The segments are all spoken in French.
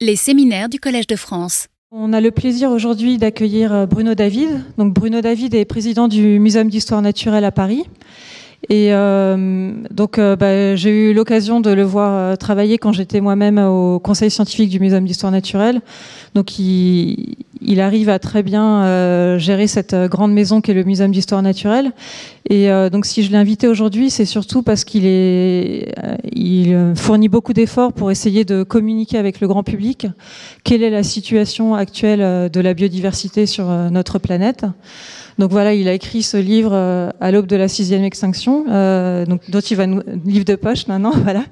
Les séminaires du Collège de France. On a le plaisir aujourd'hui d'accueillir Bruno David. Bruno David est président du Muséum d'histoire naturelle à Paris. Et euh, donc, euh, bah, j'ai eu l'occasion de le voir euh, travailler quand j'étais moi-même au conseil scientifique du Muséum d'histoire naturelle. Donc, il, arrive à très bien gérer cette grande maison qu'est le Muséum d'histoire naturelle. Et donc, si je l'ai invité aujourd'hui, c'est surtout parce qu'il fournit beaucoup d'efforts pour essayer de communiquer avec le grand public quelle est la situation actuelle de la biodiversité sur notre planète? Donc voilà, il a écrit ce livre euh, à l'aube de la sixième extinction, euh, donc dont il va nous livre de poche maintenant, voilà,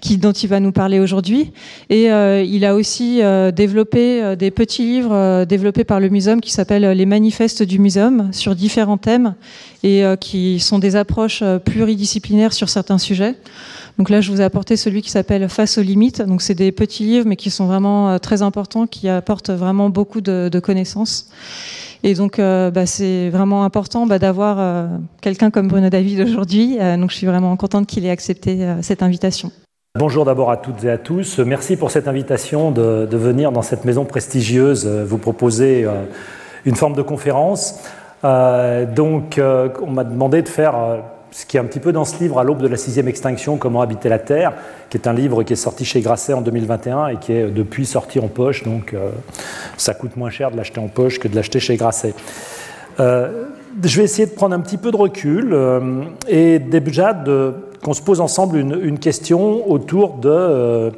qui dont il va nous parler aujourd'hui. Et euh, il a aussi euh, développé euh, des petits livres développés par le muséum qui s'appellent les manifestes du muséum sur différents thèmes et qui sont des approches pluridisciplinaires sur certains sujets. Donc là, je vous ai apporté celui qui s'appelle Face aux limites. Donc c'est des petits livres, mais qui sont vraiment très importants, qui apportent vraiment beaucoup de, connaissances. Et donc, euh, bah, c'est vraiment important bah, d'avoir euh, quelqu'un comme Bruno David aujourd'hui. Euh, donc, je suis vraiment contente qu'il ait accepté euh, cette invitation. Bonjour d'abord à toutes et à tous. Merci pour cette invitation de venir dans cette maison prestigieuse vous proposer une forme de conférence. donc, on m'a demandé de faire ce qui est un petit peu dans ce livre, à l'aube de la sixième extinction, Comment habiter la Terre, qui est un livre qui est sorti chez Grasset en 2021 et qui est depuis sorti en poche, donc euh, ça coûte moins cher de l'acheter en poche que de l'acheter chez Grasset. Euh, je vais essayer de prendre un petit peu de recul euh, et déjà qu'on se pose ensemble une, question autour de euh,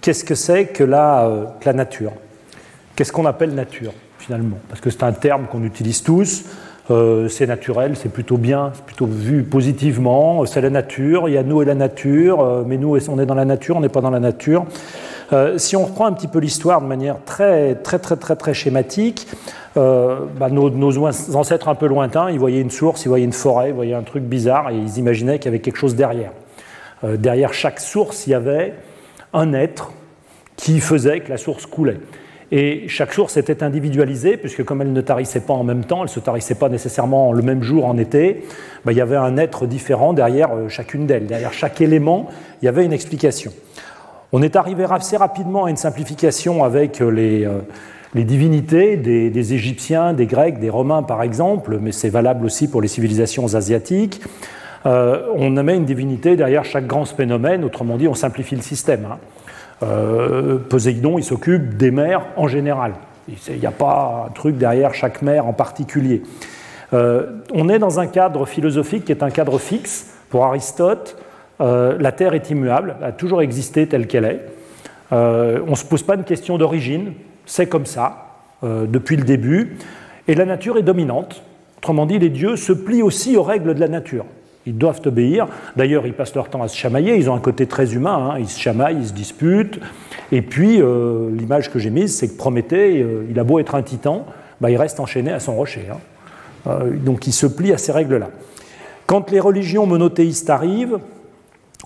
qu'est-ce que c'est que la nature? Qu'est-ce qu'on appelle nature finalement? Parce que c'est un terme qu'on utilise tous. Euh, c'est naturel, c'est plutôt bien, c'est plutôt vu positivement, c'est la nature, il y a nous et la nature, euh, mais nous on est dans la nature, on n'est pas dans la nature. Euh, si on reprend un petit peu l'histoire de manière très très très très très schématique, bah, nos, ancêtres un peu lointains, ils voyaient une source, ils voyaient une forêt, ils voyaient un truc bizarre et ils imaginaient qu'il y avait quelque chose derrière. derrière chaque source, il y avait un être qui faisait que la source coulait. Et chaque source était individualisée, puisque comme elle ne tarissait pas en même temps, elle ne se tarissait pas nécessairement le même jour en été, ben, il y avait un être différent derrière euh, chacune d'elles. Derrière chaque élément, il y avait une explication. On est arrivé assez rapidement à une simplification avec euh, les, euh, les divinités des, Égyptiens, des Grecs, des Romains par exemple, mais c'est valable aussi pour les civilisations asiatiques. On met une divinité derrière chaque grand phénomène, autrement dit, on simplifie le système. Hein. Euh, Poséidon, il s'occupe des mers en général. Il n'y a pas un truc derrière chaque mer en particulier. Euh, on est dans un cadre philosophique qui est un cadre fixe. Pour Aristote, euh, la Terre est immuable, a toujours existé telle qu'elle est. On ne se pose pas une question d'origine, c'est comme ça, depuis le début. Et la nature est dominante. Autrement dit, les dieux se plient aussi aux règles de la nature. Ils doivent obéir. D'ailleurs, ils passent leur temps à se chamailler. Ils ont un côté très humain. Hein. Ils se chamaillent, ils se disputent. Et puis, euh, l'image que j'ai mise, c'est que Prométhée, euh, il a beau être un titan, bah, il reste enchaîné à son rocher. Hein. Euh, donc, il se plie à ces règles-là. Quand les religions monothéistes arrivent,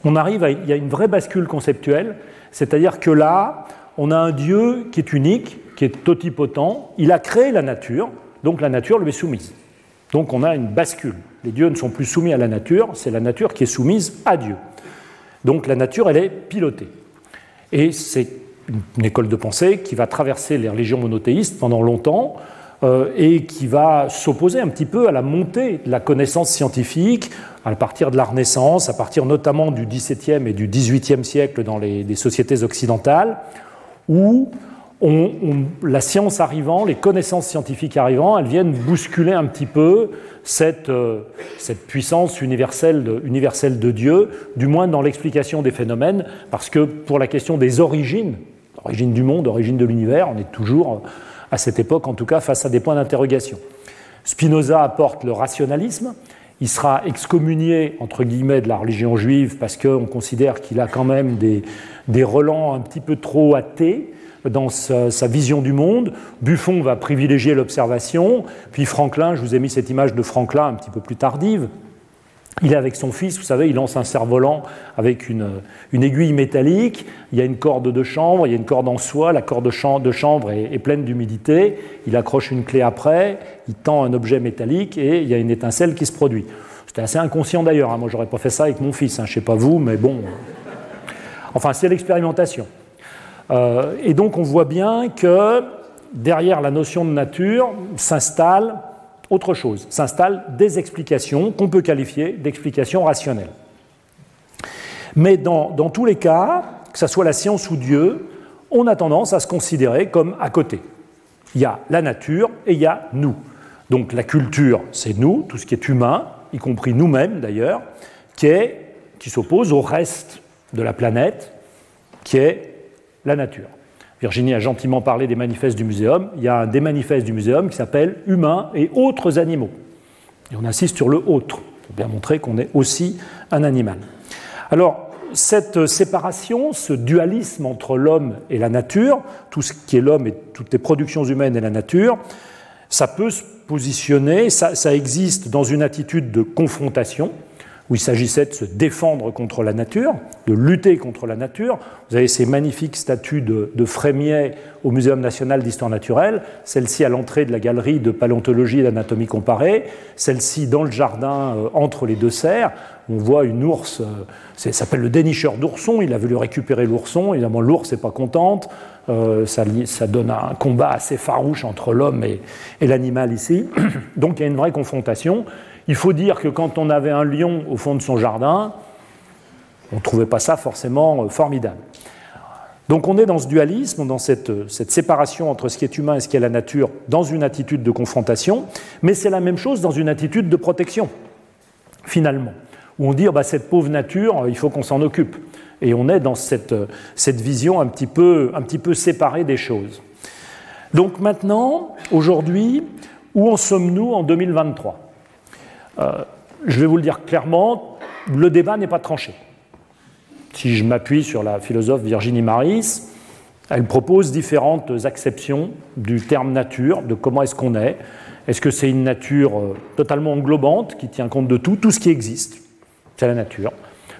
on arrive à, il y a une vraie bascule conceptuelle. C'est-à-dire que là, on a un Dieu qui est unique, qui est totipotent. Il a créé la nature, donc la nature lui est soumise. Donc on a une bascule. Les dieux ne sont plus soumis à la nature, c'est la nature qui est soumise à Dieu. Donc la nature, elle est pilotée. Et c'est une école de pensée qui va traverser les religions monothéistes pendant longtemps euh, et qui va s'opposer un petit peu à la montée de la connaissance scientifique à partir de la Renaissance, à partir notamment du XVIIe et du XVIIIe siècle dans les, les sociétés occidentales, où la science arrivant, les connaissances scientifiques arrivant, elles viennent bousculer un petit peu cette, euh, puissance universelle de, Dieu, du moins dans l'explication des phénomènes, parce que pour la question des origines, origine du monde, origine de l'univers, on est toujours, à cette époque en tout cas, face à des points d'interrogation. Spinoza apporte le rationalisme, il sera excommunié, entre guillemets, de la religion juive parce qu'on considère qu'il a quand même des, des relents un petit peu trop athées dans sa, vision du monde. Buffon va privilégier l'observation, puis Franklin, je vous ai mis cette image de Franklin un petit peu plus tardive. Il est avec son fils, vous savez, il lance un cerf-volant avec une, aiguille métallique, il y a une corde de chanvre, il y a une corde en soie, la corde de chanvre est, est pleine d'humidité, il accroche une clé après, il tend un objet métallique et il y a une étincelle qui se produit. C'était assez inconscient d'ailleurs, hein. moi j'aurais pas fait ça avec mon fils, hein. je sais pas vous, mais bon. Enfin, c'est l'expérimentation. Et donc on voit bien que derrière la notion de nature s'installe autre chose, s'installent des explications qu'on peut qualifier d'explications rationnelles. Mais dans, dans, tous les cas, que ce soit la science ou Dieu, on a tendance à se considérer comme à côté. Il y a la nature et il y a nous. Donc la culture, c'est nous, tout ce qui est humain, y compris nous-mêmes d'ailleurs, qui, qui s'oppose au reste de la planète, qui est la nature. Virginie a gentiment parlé des manifestes du muséum. Il y a un des manifestes du muséum qui s'appelle Humains et autres animaux. On insiste sur le autre, pour bien montrer qu'on est aussi un animal. Alors, cette séparation, ce dualisme entre l'homme et la nature, tout ce qui est l'homme et toutes les productions humaines et la nature, ça peut se positionner, ça existe dans une attitude de confrontation, où il s'agissait de se défendre contre la nature, de lutter contre la nature. Vous avez ces magnifiques statues de, de Frémier au Muséum national d'histoire naturelle, celle-ci à l'entrée de la galerie de paléontologie et d'anatomie comparée, celle-ci dans le jardin euh, entre les deux serres. On voit une ours, euh, ça s'appelle le dénicheur d'oursons, il a voulu récupérer l'ourson, évidemment l'ours n'est pas contente, euh, ça, donne un combat assez farouche entre l'homme et l'animal ici. Donc il y a une vraie confrontation. Il faut dire que quand on avait un lion au fond de son jardin, on ne trouvait pas ça forcément euh, formidable. Donc on est dans ce dualisme, dans cette, cette, séparation entre ce qui est humain et ce qui est la nature, dans une attitude de confrontation, mais c'est la même chose dans une attitude de protection, finalement, où on dit bah, cette pauvre nature, il faut qu'on s'en occupe. Et on est dans cette, vision un petit peu séparée des choses. Donc maintenant, aujourd'hui, où en sommes-nous en 2023 euh, je vais vous le dire clairement, le débat n'est pas tranché. Si je m'appuie sur la philosophe Virginie Maris, elle propose différentes acceptions du terme nature, de comment est-ce qu'on est. Est-ce que c'est une nature euh, totalement englobante qui tient compte de tout, tout ce qui existe, c'est la nature,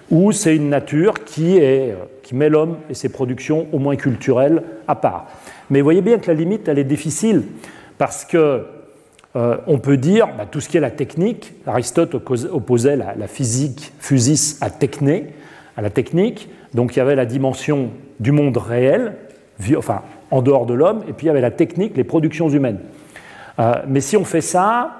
ou c'est une nature qui, euh, qui met l'homme et ses productions, au moins culturelles, à part. Mais vous voyez bien que la limite, elle est difficile, parce que euh, on peut dire bah, tout ce qui est la technique. Aristote opposait la, physique physis à techné, à la technique. Donc il y avait la dimension du monde réel, enfin en dehors de l'homme, et puis il y avait la technique, les productions humaines. Euh, mais si on fait ça,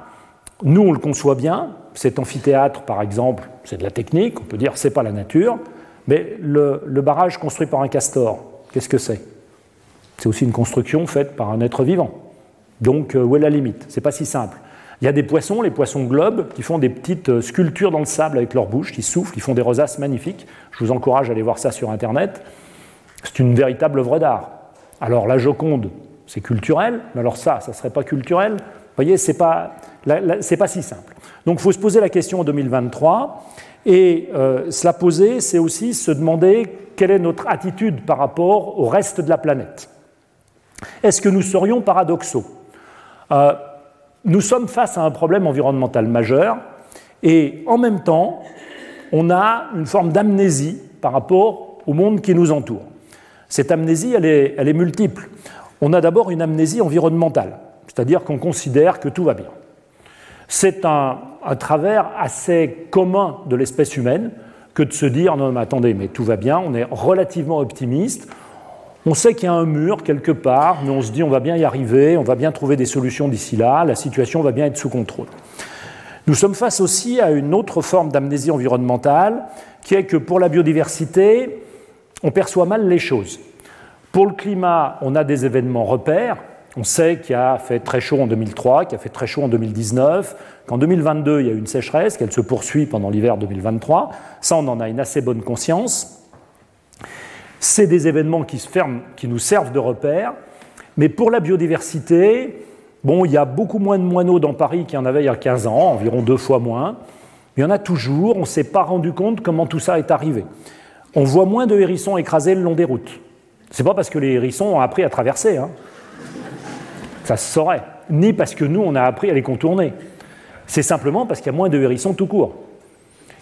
nous on le conçoit bien. Cet amphithéâtre, par exemple, c'est de la technique. On peut dire c'est pas la nature. Mais le, le barrage construit par un castor, qu'est-ce que c'est? C'est aussi une construction faite par un être vivant. Donc, euh, où est la limite? C'est pas si simple. Il y a des poissons, les poissons globes, qui font des petites euh, sculptures dans le sable avec leur bouche, qui soufflent, qui font des rosaces magnifiques. Je vous encourage à aller voir ça sur Internet. C'est une véritable œuvre d'art. Alors, la Joconde, c'est culturel, mais alors ça, ça ne serait pas culturel? Vous voyez, ce n'est pas, pas, si simple. Donc, il faut se poser la question en 2023. Et euh, se la poser, c'est aussi se demander quelle est notre attitude par rapport au reste de la planète. Est-ce que nous serions paradoxaux? Euh, nous sommes face à un problème environnemental majeur et en même temps, on a une forme d'amnésie par rapport au monde qui nous entoure. Cette amnésie, elle est, multiple. On a d'abord une amnésie environnementale, c'est-à-dire qu'on considère que tout va bien. C'est un, travers assez commun de l'espèce humaine que de se dire non mais attendez, mais tout va bien, on est relativement optimiste, on sait qu'il y a un mur quelque part, mais on se dit on va bien y arriver, on va bien trouver des solutions d'ici là, la situation va bien être sous contrôle. Nous sommes face aussi à une autre forme d'amnésie environnementale, qui est que pour la biodiversité, on perçoit mal les choses. Pour le climat, on a des événements repères. On sait qu'il a fait très chaud en 2003, qu'il a fait très chaud en 2019, qu'en 2022, il y a eu une sécheresse, qu'elle se poursuit pendant l'hiver 2023. Ça, on en a une assez bonne conscience. C'est des événements qui, se ferment, qui nous servent de repère. Mais pour la biodiversité, bon, il y a beaucoup moins de moineaux dans Paris qu'il y en avait il y a 15 ans, environ deux fois moins. Il y en a toujours, on ne s'est pas rendu compte comment tout ça est arrivé. On voit moins de hérissons écrasés le long des routes. C'est pas parce que les hérissons ont appris à traverser, hein. ça se saurait, ni parce que nous on a appris à les contourner. C'est simplement parce qu'il y a moins de hérissons tout court.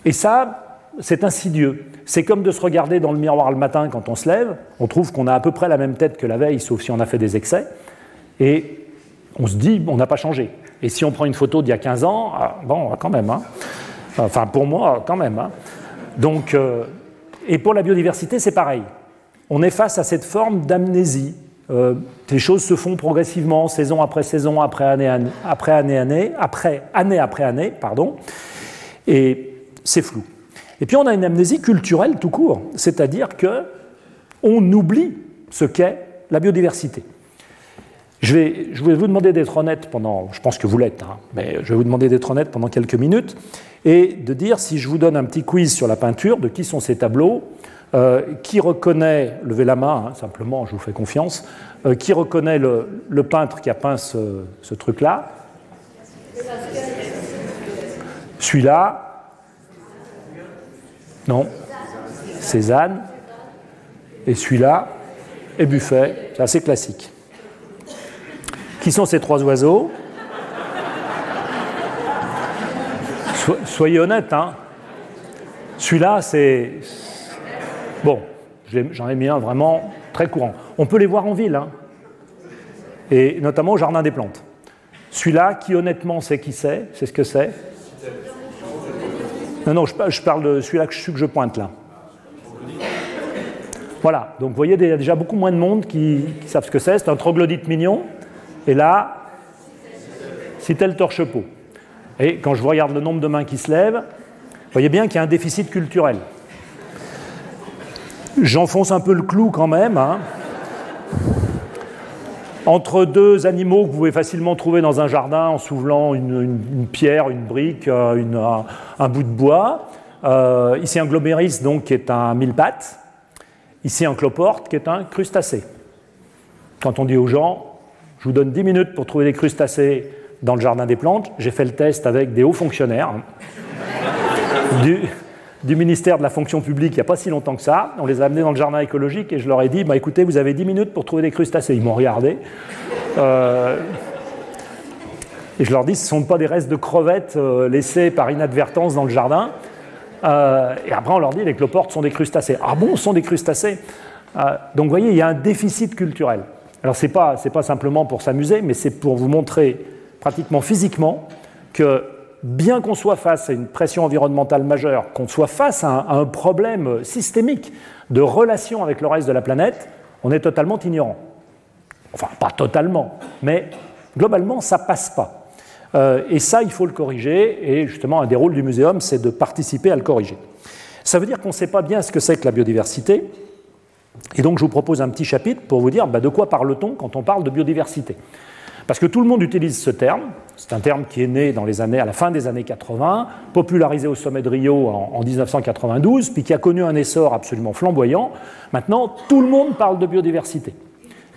Et ça, c'est insidieux. C'est comme de se regarder dans le miroir le matin quand on se lève. On trouve qu'on a à peu près la même tête que la veille, sauf si on a fait des excès. Et on se dit, on n'a pas changé. Et si on prend une photo d'il y a 15 ans, ah, bon, quand même. Hein. Enfin, pour moi, quand même. Hein. Donc, euh, et pour la biodiversité, c'est pareil. on est face à cette forme d'amnésie. Euh, les choses se font progressivement, saison après saison, après année, après année, année, après année après année, pardon, et c'est flou. Et puis on a une amnésie culturelle tout court, c'est-à-dire que on oublie ce qu'est la biodiversité. Je vais, vous demander d'être honnête pendant, je pense que vous l'êtes, hein, mais je vais vous demander d'être honnête pendant quelques minutes et de dire si je vous donne un petit quiz sur la peinture, de qui sont ces tableaux, euh, qui reconnaît, levez la main, hein, simplement, je vous fais confiance, euh, qui reconnaît le, peintre qui a peint ce truc-là? Celui-là Non. Cézanne. Et celui-là est Buffet. C'est assez classique. Qui sont ces trois oiseaux? Soyez honnête, hein. Celui-là, c'est. Bon, j'en ai mis un vraiment très courant. On peut les voir en ville, hein. et notamment au Jardin des Plantes. Celui-là, qui honnêtement sait qui c'est, c'est ce que c'est? Non, non, je, parle de celui-là que je, pointe là. Voilà, donc vous voyez, il y a déjà beaucoup moins de monde qui, qui savent ce que c'est. C'est un troglodyte mignon. Et là, c'était le torche-peau. Et quand je regarde le nombre de mains qui se lèvent, vous voyez bien qu'il y a un déficit culturel. J'enfonce un peu le clou quand même. Hein. Entre deux animaux que vous pouvez facilement trouver dans un jardin en soulevant une, pierre, une brique, euh, un, bout de bois. Euh, ici un globéris donc qui est un mille pattes. Ici un cloporte qui est un crustacé. Quand on dit aux gens, je vous donne 10 minutes pour trouver des crustacés dans le jardin des plantes. J'ai fait le test avec des hauts fonctionnaires du, ministère de la fonction publique il n'y a pas si longtemps que ça. On les a amenés dans le jardin écologique et je leur ai dit bah, écoutez, vous avez 10 minutes pour trouver des crustacés. Ils m'ont regardé. Euh, et je leur dis ce ne sont pas des restes de crevettes euh, laissés par inadvertance dans le jardin. Euh, et après, on leur dit les cloportes sont des crustacés. Ah bon, sont des crustacés Donc, vous voyez, il y a un déficit culturel. Alors ce n'est pas, simplement pour s'amuser, mais c'est pour vous montrer pratiquement physiquement que bien qu'on soit face à une pression environnementale majeure, qu'on soit face à un, problème systémique de relation avec le reste de la planète, on est totalement ignorant. Enfin, pas totalement, mais globalement, ça passe pas. Euh, et ça, il faut le corriger, et justement, un des rôles du muséum, c'est de participer à le corriger. Ça veut dire qu'on ne sait pas bien ce que c'est que la biodiversité, et donc je vous propose un petit chapitre pour vous dire bah, de quoi parle-t-on quand on parle de biodiversité? Parce que tout le monde utilise ce terme, c'est un terme qui est né à la fin des années 80, popularisé au sommet de Rio en, en 1992, puis qui a connu un essor absolument flamboyant. Maintenant, tout le monde parle de biodiversité.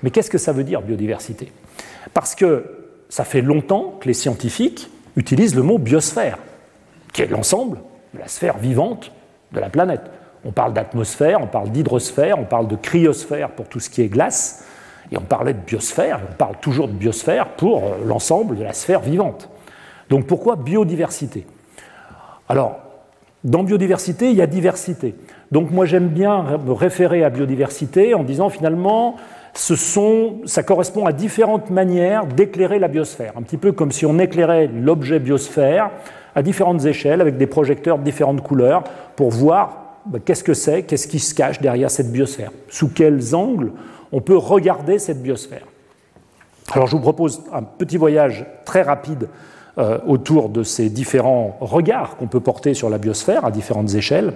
Mais qu'est-ce que ça veut dire biodiversité? Parce que ça fait longtemps que les scientifiques utilisent le mot biosphère, qui est l'ensemble de la sphère vivante de la planète. On parle d'atmosphère, on parle d'hydrosphère, on parle de cryosphère pour tout ce qui est glace, et on parlait de biosphère, on parle toujours de biosphère pour euh, l'ensemble de la sphère vivante. Donc pourquoi biodiversité? Alors, dans biodiversité, il y a diversité. Donc moi j'aime bien me référer à biodiversité en disant finalement, ça correspond à différentes manières d'éclairer la biosphère, un petit peu comme si on éclairait l'objet biosphère à différentes échelles avec des projecteurs de différentes couleurs pour voir bah, qu'est-ce que c'est, qu'est-ce qui se cache derrière cette biosphère, sous quels angles? On peut regarder cette biosphère. Alors je vous propose un petit voyage très rapide euh, autour de ces différents regards qu'on peut porter sur la biosphère à différentes échelles.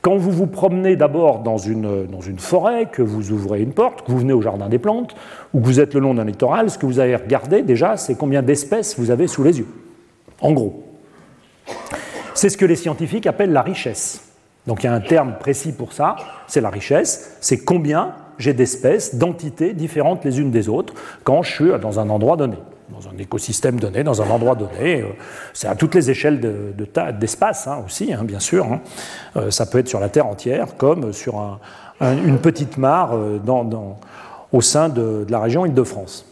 Quand vous vous promenez d'abord dans une, dans une forêt, que vous ouvrez une porte, que vous venez au jardin des plantes, ou que vous êtes le long d'un littoral, ce que vous allez regarder déjà, c'est combien d'espèces vous avez sous les yeux. En gros. C'est ce que les scientifiques appellent la richesse. Donc il y a un terme précis pour ça, c'est la richesse, c'est combien j'ai d'espèces, d'entités différentes les unes des autres quand je suis dans un endroit donné, dans un écosystème donné, dans un endroit donné. Euh, c'est à toutes les échelles d'espace de, hein, aussi, hein, bien sûr. Hein. Euh, ça peut être sur la Terre entière comme sur une petite mare euh, au sein de, de la région Île-de-France.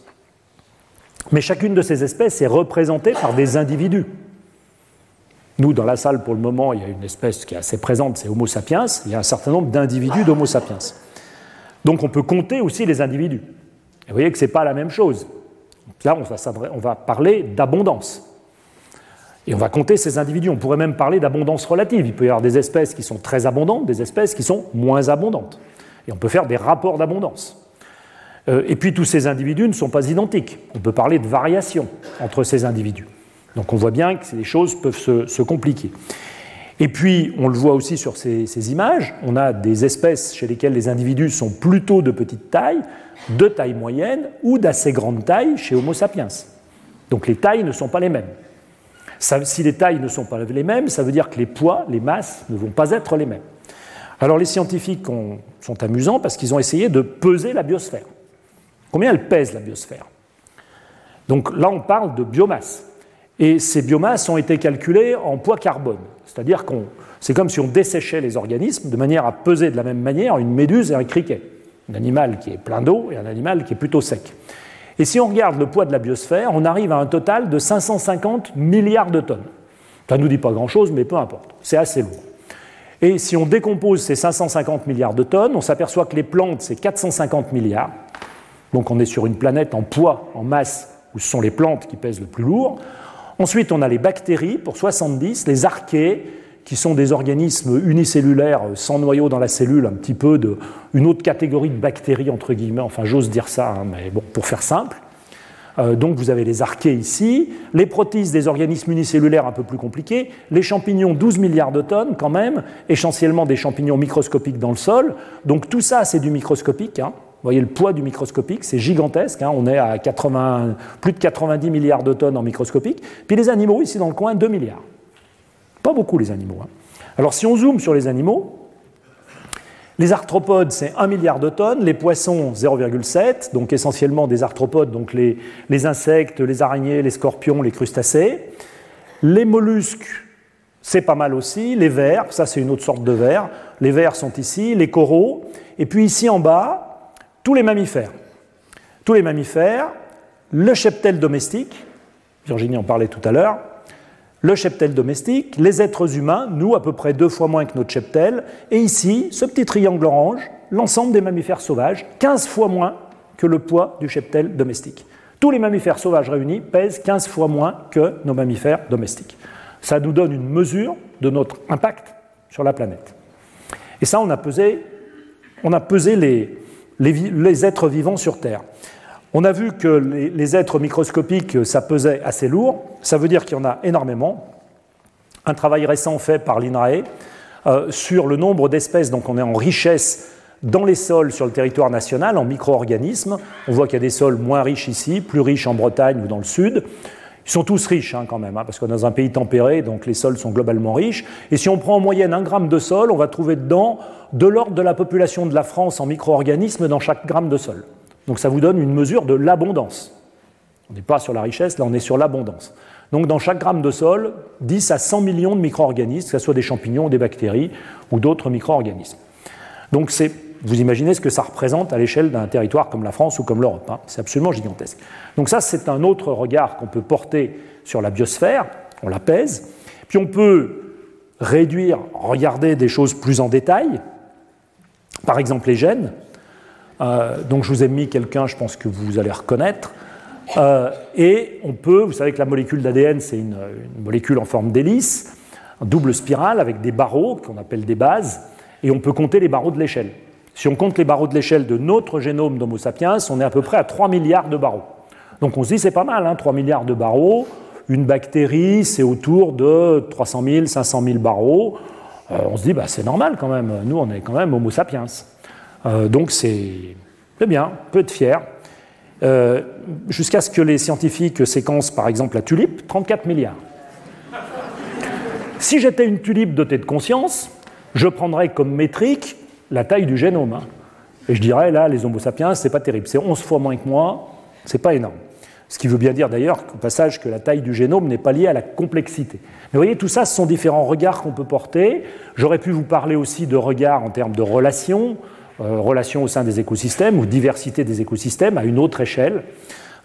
Mais chacune de ces espèces est représentée par des individus. Nous, dans la salle, pour le moment, il y a une espèce qui est assez présente, c'est Homo sapiens. Il y a un certain nombre d'individus d'Homo sapiens. Donc on peut compter aussi les individus. Et vous voyez que ce n'est pas la même chose. Là, on va, parler d'abondance. Et on va compter ces individus. On pourrait même parler d'abondance relative. Il peut y avoir des espèces qui sont très abondantes, des espèces qui sont moins abondantes. Et on peut faire des rapports d'abondance. Euh, et puis tous ces individus ne sont pas identiques. On peut parler de variation entre ces individus. Donc on voit bien que les choses peuvent se, compliquer. Et puis, on le voit aussi sur ces, images, on a des espèces chez lesquelles les individus sont plutôt de petite taille, de taille moyenne ou d'assez grande taille chez Homo sapiens. Donc les tailles ne sont pas les mêmes. si les tailles ne sont pas les mêmes, ça veut dire que les poids, les masses ne vont pas être les mêmes. Alors les scientifiques sont amusants parce qu'ils ont essayé de peser la biosphère. Combien elle pèse la biosphère? Donc là, on parle de biomasse. Et ces biomasses ont été calculées en poids carbone. C'est-à-dire que c'est comme si on desséchait les organismes de manière à peser de la même manière une méduse et un criquet. Un animal qui est plein d'eau et un animal qui est plutôt sec. Et si on regarde le poids de la biosphère, on arrive à un total de 550 milliards de tonnes. Ça ne nous dit pas grand-chose, mais peu importe, c'est assez lourd. Et si on décompose ces 550 milliards de tonnes, on s'aperçoit que les plantes, c'est 450 milliards. Donc on est sur une planète en poids, en masse, où ce sont les plantes qui pèsent le plus lourd. Ensuite, on a les bactéries pour 70, les archées, qui sont des organismes unicellulaires sans noyau dans la cellule, un petit peu de une autre catégorie de bactéries entre guillemets. Enfin, j'ose dire ça, hein, mais bon, pour faire simple. Euh, donc vous avez les archées ici, les protistes des organismes unicellulaires un peu plus compliqués, les champignons 12 milliards de tonnes quand même, essentiellement des champignons microscopiques dans le sol. Donc tout ça c'est du microscopique. Hein. Voyez le poids du microscopique, c'est gigantesque. Hein. On est à 80, plus de 90 milliards de tonnes en microscopique. Puis les animaux ici dans le coin 2 milliards. Pas beaucoup les animaux. Hein. Alors si on zoome sur les animaux, les arthropodes, c'est 1 milliard de tonnes, les poissons, 0,7, donc essentiellement des arthropodes, donc les, les, insectes, les araignées, les scorpions, les crustacés. Les mollusques, c'est pas mal aussi, les vers, ça c'est une autre sorte de vers, les vers sont ici, les coraux, et puis ici en bas, tous les mammifères. Tous les mammifères, le cheptel domestique, Virginie en parlait tout à l'heure, le cheptel domestique, les êtres humains, nous à peu près deux fois moins que notre cheptel, et ici, ce petit triangle orange, l'ensemble des mammifères sauvages, 15 fois moins que le poids du cheptel domestique. Tous les mammifères sauvages réunis pèsent 15 fois moins que nos mammifères domestiques. Ça nous donne une mesure de notre impact sur la planète. Et ça, on a pesé, on a pesé les, les êtres vivants sur Terre. On a vu que les, êtres microscopiques, ça pesait assez lourd. Ça veut dire qu'il y en a énormément. Un travail récent fait par l'INRAE euh, sur le nombre d'espèces, donc on est en richesse dans les sols sur le territoire national, en micro-organismes. On voit qu'il y a des sols moins riches ici, plus riches en Bretagne ou dans le sud. Ils sont tous riches hein, quand même, hein, parce qu'on est dans un pays tempéré, donc les sols sont globalement riches. Et si on prend en moyenne un gramme de sol, on va trouver dedans de l'ordre de la population de la France en micro-organismes dans chaque gramme de sol. Donc ça vous donne une mesure de l'abondance. On n'est pas sur la richesse, là on est sur l'abondance. Donc dans chaque gramme de sol, 10 à 100 millions de micro-organismes, que ce soit des champignons, des bactéries ou d'autres micro-organismes. Donc vous imaginez ce que ça représente à l'échelle d'un territoire comme la France ou comme l'Europe. Hein. C'est absolument gigantesque. Donc ça, c'est un autre regard qu'on peut porter sur la biosphère. On la pèse. Puis on peut réduire, regarder des choses plus en détail. Par exemple, les gènes. Euh, donc je vous ai mis quelqu'un, je pense que vous allez reconnaître. Euh, et on peut, vous savez que la molécule d'ADN, c'est une, molécule en forme d'hélice, double spirale avec des barreaux qu'on appelle des bases, et on peut compter les barreaux de l'échelle. Si on compte les barreaux de l'échelle de notre génome d'Homo sapiens, on est à peu près à 3 milliards de barreaux. Donc on se dit c'est pas mal, hein, 3 milliards de barreaux. Une bactérie, c'est autour de 300 000, 500 000 barreaux. Euh, on se dit bah, c'est normal quand même, nous on est quand même Homo sapiens. Euh, donc c'est bien, peut être fier. Euh, jusqu'à ce que les scientifiques séquencent par exemple la tulipe, 34 milliards. Si j'étais une tulipe dotée de conscience, je prendrais comme métrique la taille du génome. Hein. Et je dirais, là, les Homo sapiens, c'est pas terrible. C'est 11 fois moins que moi, c'est pas énorme. Ce qui veut bien dire d'ailleurs, au passage, que la taille du génome n'est pas liée à la complexité. Mais vous voyez, tout ça, ce sont différents regards qu'on peut porter. J'aurais pu vous parler aussi de regards en termes de relations, euh, relations au sein des écosystèmes ou diversité des écosystèmes à une autre échelle.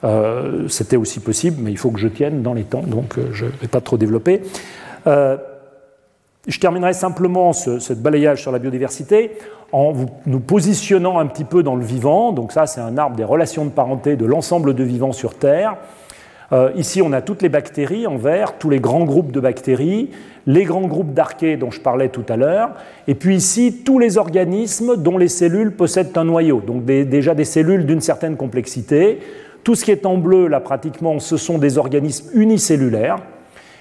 Euh, c'était aussi possible, mais il faut que je tienne dans les temps, donc euh, je ne vais pas trop développer. Je terminerai simplement ce, balayage sur la biodiversité en nous positionnant un petit peu dans le vivant. Donc ça, c'est un arbre des relations de parenté de l'ensemble de vivants sur Terre. Euh, ici, on a toutes les bactéries en vert, tous les grands groupes de bactéries, les grands groupes d'archées dont je parlais tout à l'heure, et puis ici, tous les organismes dont les cellules possèdent un noyau, donc déjà des cellules d'une certaine complexité. Tout ce qui est en bleu, là, pratiquement, ce sont des organismes unicellulaires.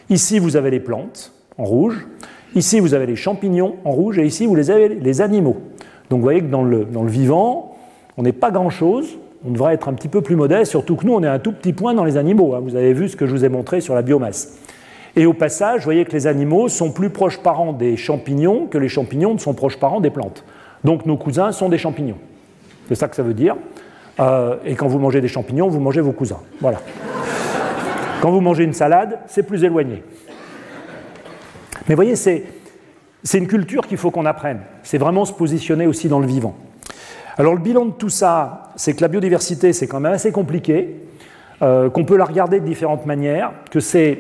Ici, vous avez les plantes, en rouge. Ici, vous avez les champignons, en rouge. Et ici, vous les avez les animaux. Donc, vous voyez que dans le, vivant, on n'est pas grand-chose on devrait être un petit peu plus modeste, surtout que nous, on est un tout petit point dans les animaux. Hein. Vous avez vu ce que je vous ai montré sur la biomasse. Et au passage, vous voyez que les animaux sont plus proches parents des champignons que les champignons ne sont proches parents des plantes. Donc nos cousins sont des champignons. C'est ça que ça veut dire. Euh, et quand vous mangez des champignons, vous mangez vos cousins. Voilà. quand vous mangez une salade, c'est plus éloigné. Mais voyez, c'est une culture qu'il faut qu'on apprenne. C'est vraiment se positionner aussi dans le vivant. Alors le bilan de tout ça, c'est que la biodiversité, c'est quand même assez compliqué, euh, qu'on peut la regarder de différentes manières, que c'est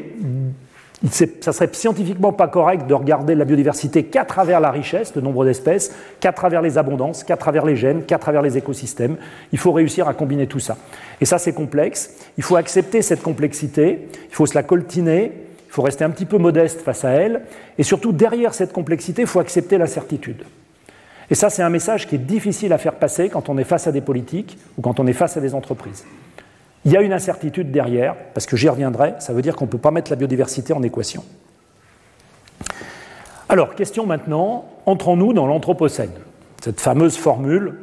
ça serait scientifiquement pas correct de regarder la biodiversité qu'à travers la richesse, le nombre d'espèces, qu'à travers les abondances, qu'à travers les gènes, qu'à travers les écosystèmes. Il faut réussir à combiner tout ça. Et ça, c'est complexe. Il faut accepter cette complexité, il faut se la coltiner, il faut rester un petit peu modeste face à elle, et surtout, derrière cette complexité, il faut accepter l'incertitude. Et ça, c'est un message qui est difficile à faire passer quand on est face à des politiques ou quand on est face à des entreprises. Il y a une incertitude derrière, parce que j'y reviendrai, ça veut dire qu'on ne peut pas mettre la biodiversité en équation. Alors, question maintenant, entrons-nous dans l'Anthropocène Cette fameuse formule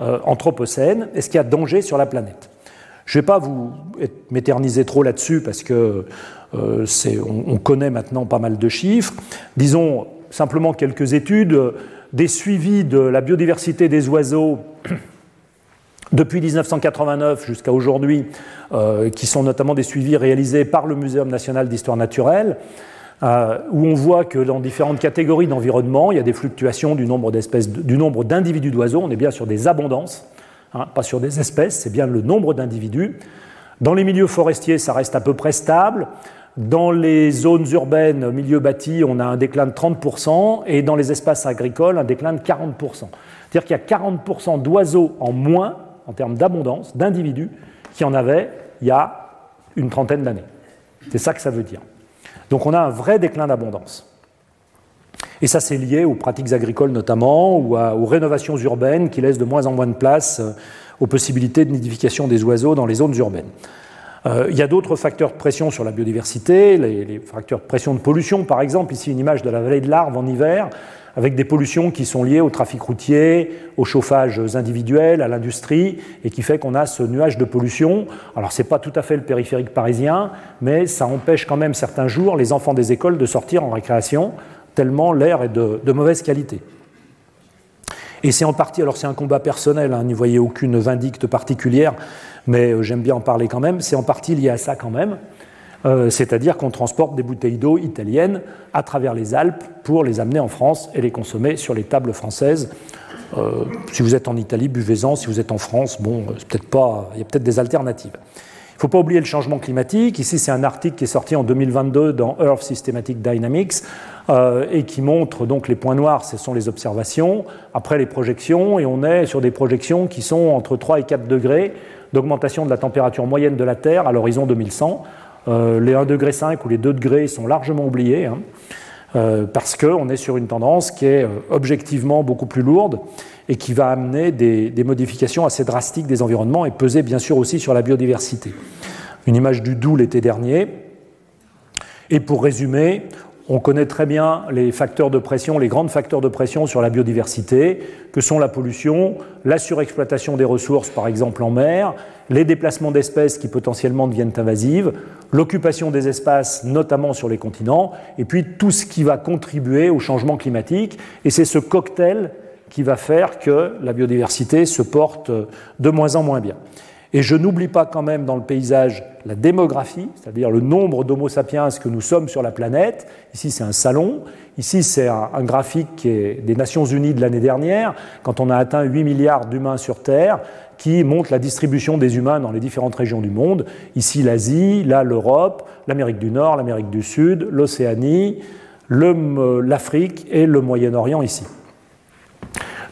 euh, Anthropocène, est-ce qu'il y a danger sur la planète? Je ne vais pas vous m'éterniser trop là-dessus, parce que euh, on, connaît maintenant pas mal de chiffres. Disons simplement quelques études des suivis de la biodiversité des oiseaux depuis 1989 jusqu'à aujourd'hui, euh, qui sont notamment des suivis réalisés par le Muséum national d'histoire naturelle, euh, où on voit que dans différentes catégories d'environnement, il y a des fluctuations du nombre d'espèces, du nombre d'individus d'oiseaux. On est bien sur des abondances, hein, pas sur des espèces, c'est bien le nombre d'individus. Dans les milieux forestiers, ça reste à peu près stable. Dans les zones urbaines, milieux bâtis, on a un déclin de 30%, et dans les espaces agricoles, un déclin de 40%. C'est-à-dire qu'il y a 40% d'oiseaux en moins, en termes d'abondance, d'individus, qui en avaient il y a une trentaine d'années. C'est ça que ça veut dire. Donc on a un vrai déclin d'abondance. Et ça, c'est lié aux pratiques agricoles notamment, ou aux rénovations urbaines qui laissent de moins en moins de place euh, aux possibilités de nidification des oiseaux dans les zones urbaines. Euh, il y a d'autres facteurs de pression sur la biodiversité, les, facteurs de pression de pollution, par exemple, ici une image de la vallée de l'Arve en hiver, avec des pollutions qui sont liées au trafic routier, aux chauffages individuels, à l'industrie, et qui fait qu'on a ce nuage de pollution. Alors ce n'est pas tout à fait le périphérique parisien, mais ça empêche quand même certains jours les enfants des écoles de sortir en récréation, tellement l'air est de, mauvaise qualité. Et c'est en partie, alors c'est un combat personnel, hein, n'y voyez aucune vindicte particulière, mais euh, j'aime bien en parler quand même, c'est en partie lié à ça quand même. Euh, c'est-à-dire qu'on transporte des bouteilles d'eau italiennes à travers les Alpes pour les amener en France et les consommer sur les tables françaises. Euh, si vous êtes en Italie, buvez-en. Si vous êtes en France, bon, peut-être pas. Il y a peut-être des alternatives. Il ne faut pas oublier le changement climatique. Ici, c'est un article qui est sorti en 2022 dans Earth Systematic Dynamics et qui montre donc les points noirs, ce sont les observations, après les projections, et on est sur des projections qui sont entre 3 et 4 degrés d'augmentation de la température moyenne de la Terre à l'horizon 2100. Euh, les 1,5 degré ou les 2 degrés sont largement oubliés, hein, euh, parce qu'on est sur une tendance qui est euh, objectivement beaucoup plus lourde et qui va amener des, des, modifications assez drastiques des environnements et peser bien sûr aussi sur la biodiversité. Une image du Doubs l'été dernier. Et pour résumer, on connaît très bien les facteurs de pression, les grands facteurs de pression sur la biodiversité, que sont la pollution, la surexploitation des ressources, par exemple en mer, les déplacements d'espèces qui potentiellement deviennent invasives, l'occupation des espaces, notamment sur les continents, et puis tout ce qui va contribuer au changement climatique. Et c'est ce cocktail qui va faire que la biodiversité se porte de moins en moins bien. Et je n'oublie pas quand même dans le paysage la démographie, c'est-à-dire le nombre d'Homo sapiens que nous sommes sur la planète. Ici, c'est un salon. Ici, c'est un, graphique des Nations Unies de l'année dernière, quand on a atteint 8 milliards d'humains sur Terre, qui montre la distribution des humains dans les différentes régions du monde. Ici, l'Asie, là, l'Europe, l'Amérique du Nord, l'Amérique du Sud, l'Océanie, l'Afrique et le Moyen-Orient ici.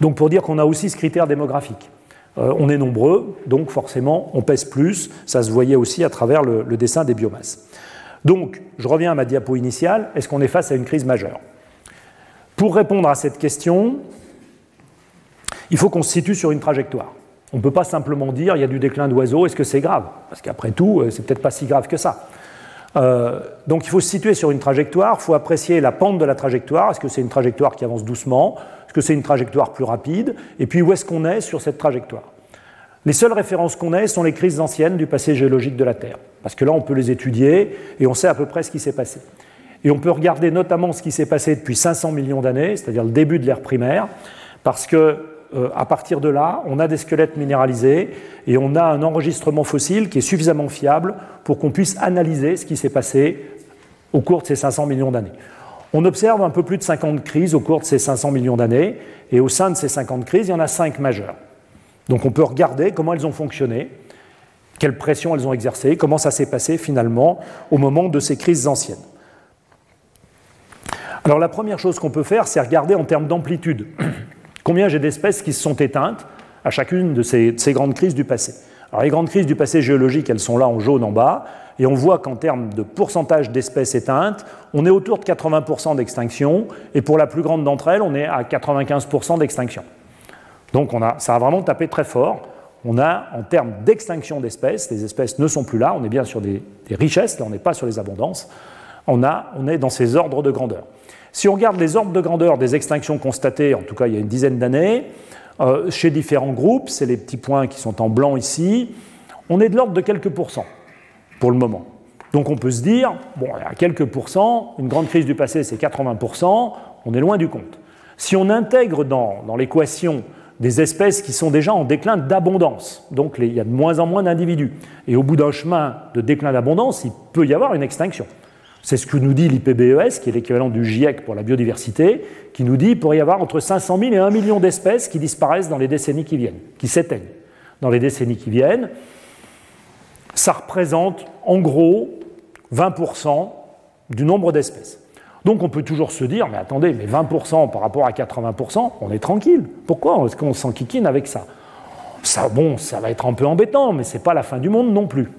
Donc, pour dire qu'on a aussi ce critère démographique. On est nombreux, donc forcément on pèse plus. Ça se voyait aussi à travers le, dessin des biomasses. Donc, je reviens à ma diapo initiale. Est-ce qu'on est face à une crise majeure? Pour répondre à cette question, il faut qu'on se situe sur une trajectoire. On ne peut pas simplement dire il y a du déclin d'oiseaux, est-ce que c'est grave? Parce qu'après tout, c'est peut-être pas si grave que ça. Euh, donc il faut se situer sur une trajectoire, il faut apprécier la pente de la trajectoire, est-ce que c'est une trajectoire qui avance doucement, que c'est une trajectoire plus rapide, et puis où est-ce qu'on est sur cette trajectoire. Les seules références qu'on ait sont les crises anciennes du passé géologique de la Terre, parce que là on peut les étudier et on sait à peu près ce qui s'est passé. Et on peut regarder notamment ce qui s'est passé depuis 500 millions d'années, c'est-à-dire le début de l'ère primaire, parce que euh, à partir de là, on a des squelettes minéralisés et on a un enregistrement fossile qui est suffisamment fiable pour qu'on puisse analyser ce qui s'est passé au cours de ces 500 millions d'années. On observe un peu plus de 50 crises au cours de ces 500 millions d'années, et au sein de ces 50 crises, il y en a 5 majeures. Donc on peut regarder comment elles ont fonctionné, quelle pression elles ont exercée, comment ça s'est passé finalement au moment de ces crises anciennes. Alors la première chose qu'on peut faire, c'est regarder en termes d'amplitude. Combien j'ai d'espèces qui se sont éteintes à chacune de ces, grandes crises du passé Alors les grandes crises du passé géologique, elles sont là en jaune en bas, et on voit qu'en termes de pourcentage d'espèces éteintes, on est autour de 80% d'extinction, et pour la plus grande d'entre elles, on est à 95% d'extinction. Donc ça a vraiment tapé très fort. On a, en termes d'extinction d'espèces, les espèces ne sont plus là, on est bien sur des, richesses, là on n'est pas sur les abondances, on est dans ces ordres de grandeur. Si on regarde les ordres de grandeur des extinctions constatées, en tout cas il y a une dizaine d'années, euh, chez différents groupes, c'est les petits points qui sont en blanc ici, on est de l'ordre de quelques pourcents pour le moment. Donc on peut se dire, bon, à quelques pourcents, une grande crise du passé c'est 80%, on est loin du compte. Si on intègre dans, dans l'équation des espèces qui sont déjà en déclin d'abondance, donc il y a de moins en moins d'individus, et au bout d'un chemin de déclin d'abondance, il peut y avoir une extinction. C'est ce que nous dit l'IPBES, qui est l'équivalent du GIEC pour la biodiversité, qui nous dit qu'il pourrait y avoir entre 500 000 et 1 million d'espèces qui disparaissent dans les décennies qui viennent, qui s'éteignent dans les décennies qui viennent. Ça représente en gros 20% du nombre d'espèces. Donc on peut toujours se dire, mais attendez, mais 20% par rapport à 80%, on est tranquille. Pourquoi est-ce qu'on s'enquiquine avec ça? Ça, Bon, ça va être un peu embêtant, mais ce n'est pas la fin du monde non plus.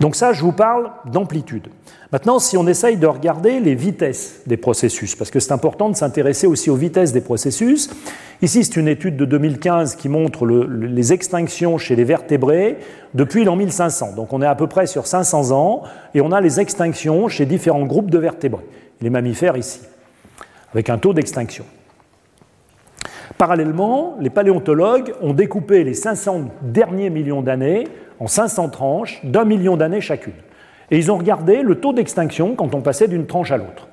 Donc ça, je vous parle d'amplitude. Maintenant, si on essaye de regarder les vitesses des processus, parce que c'est important de s'intéresser aussi aux vitesses des processus, ici c'est une étude de 2015 qui montre les extinctions chez les vertébrés depuis l'an 1500. Donc on est à peu près sur 500 ans, et on a les extinctions chez différents groupes de vertébrés, les mammifères ici, avec un taux d'extinction. Parallèlement, les paléontologues ont découpé les 500 derniers millions d'années en 500 tranches d'un million d'années chacune. Et ils ont regardé le taux d'extinction quand on passait d'une tranche à l'autre.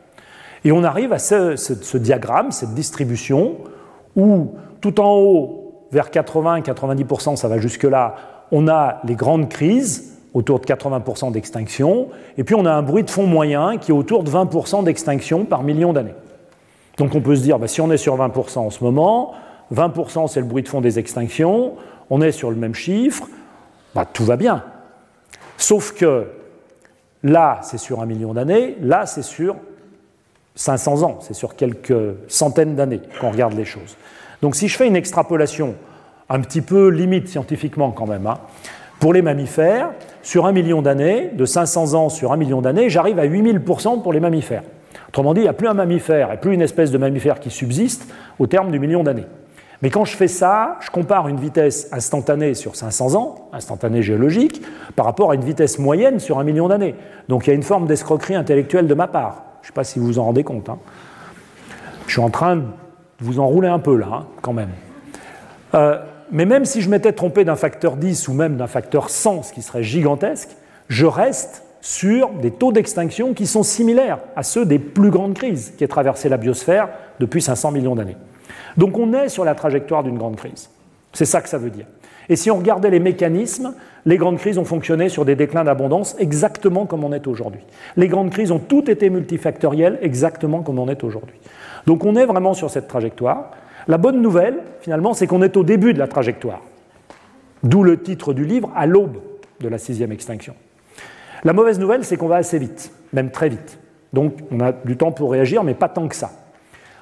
Et on arrive à ce, diagramme, cette distribution, où tout en haut, vers 80-90%, ça va jusque-là, on a les grandes crises, autour de 80% d'extinction, et puis on a un bruit de fond moyen qui est autour de 20% d'extinction par million d'années. Donc on peut se dire, bah, si on est sur 20% en ce moment, 20% c'est le bruit de fond des extinctions, on est sur le même chiffre, bah, tout va bien. Sauf que Là, c'est sur un million d'années, là, c'est sur 500 ans, c'est sur quelques centaines d'années qu'on regarde les choses. Donc si je fais une extrapolation un petit peu limite scientifiquement quand même, hein, pour les mammifères, sur un million d'années, de 500 ans sur un million d'années, j'arrive à 8000% pour les mammifères. Autrement dit, il n'y a plus un mammifère et plus une espèce de mammifère qui subsiste au terme du million d'années. Mais quand je fais ça, je compare une vitesse instantanée sur 500 ans, instantanée géologique, par rapport à une vitesse moyenne sur un million d'années. Donc il y a une forme d'escroquerie intellectuelle de ma part. Je ne sais pas si vous vous en rendez compte. Hein. Je suis en train de vous enrouler un peu là, hein, quand même. Euh, mais même si je m'étais trompé d'un facteur 10 ou même d'un facteur 100, ce qui serait gigantesque, je reste sur des taux d'extinction qui sont similaires à ceux des plus grandes crises qui aient traversé la biosphère depuis 500 millions d'années. Donc on est sur la trajectoire d'une grande crise. C'est ça que ça veut dire. Et si on regardait les mécanismes, les grandes crises ont fonctionné sur des déclins d'abondance exactement comme on est aujourd'hui. Les grandes crises ont toutes été multifactorielles exactement comme on est aujourd'hui. Donc on est vraiment sur cette trajectoire. La bonne nouvelle, finalement, c'est qu'on est au début de la trajectoire. D'où le titre du livre, à l'aube de la sixième extinction. La mauvaise nouvelle, c'est qu'on va assez vite, même très vite. Donc on a du temps pour réagir, mais pas tant que ça.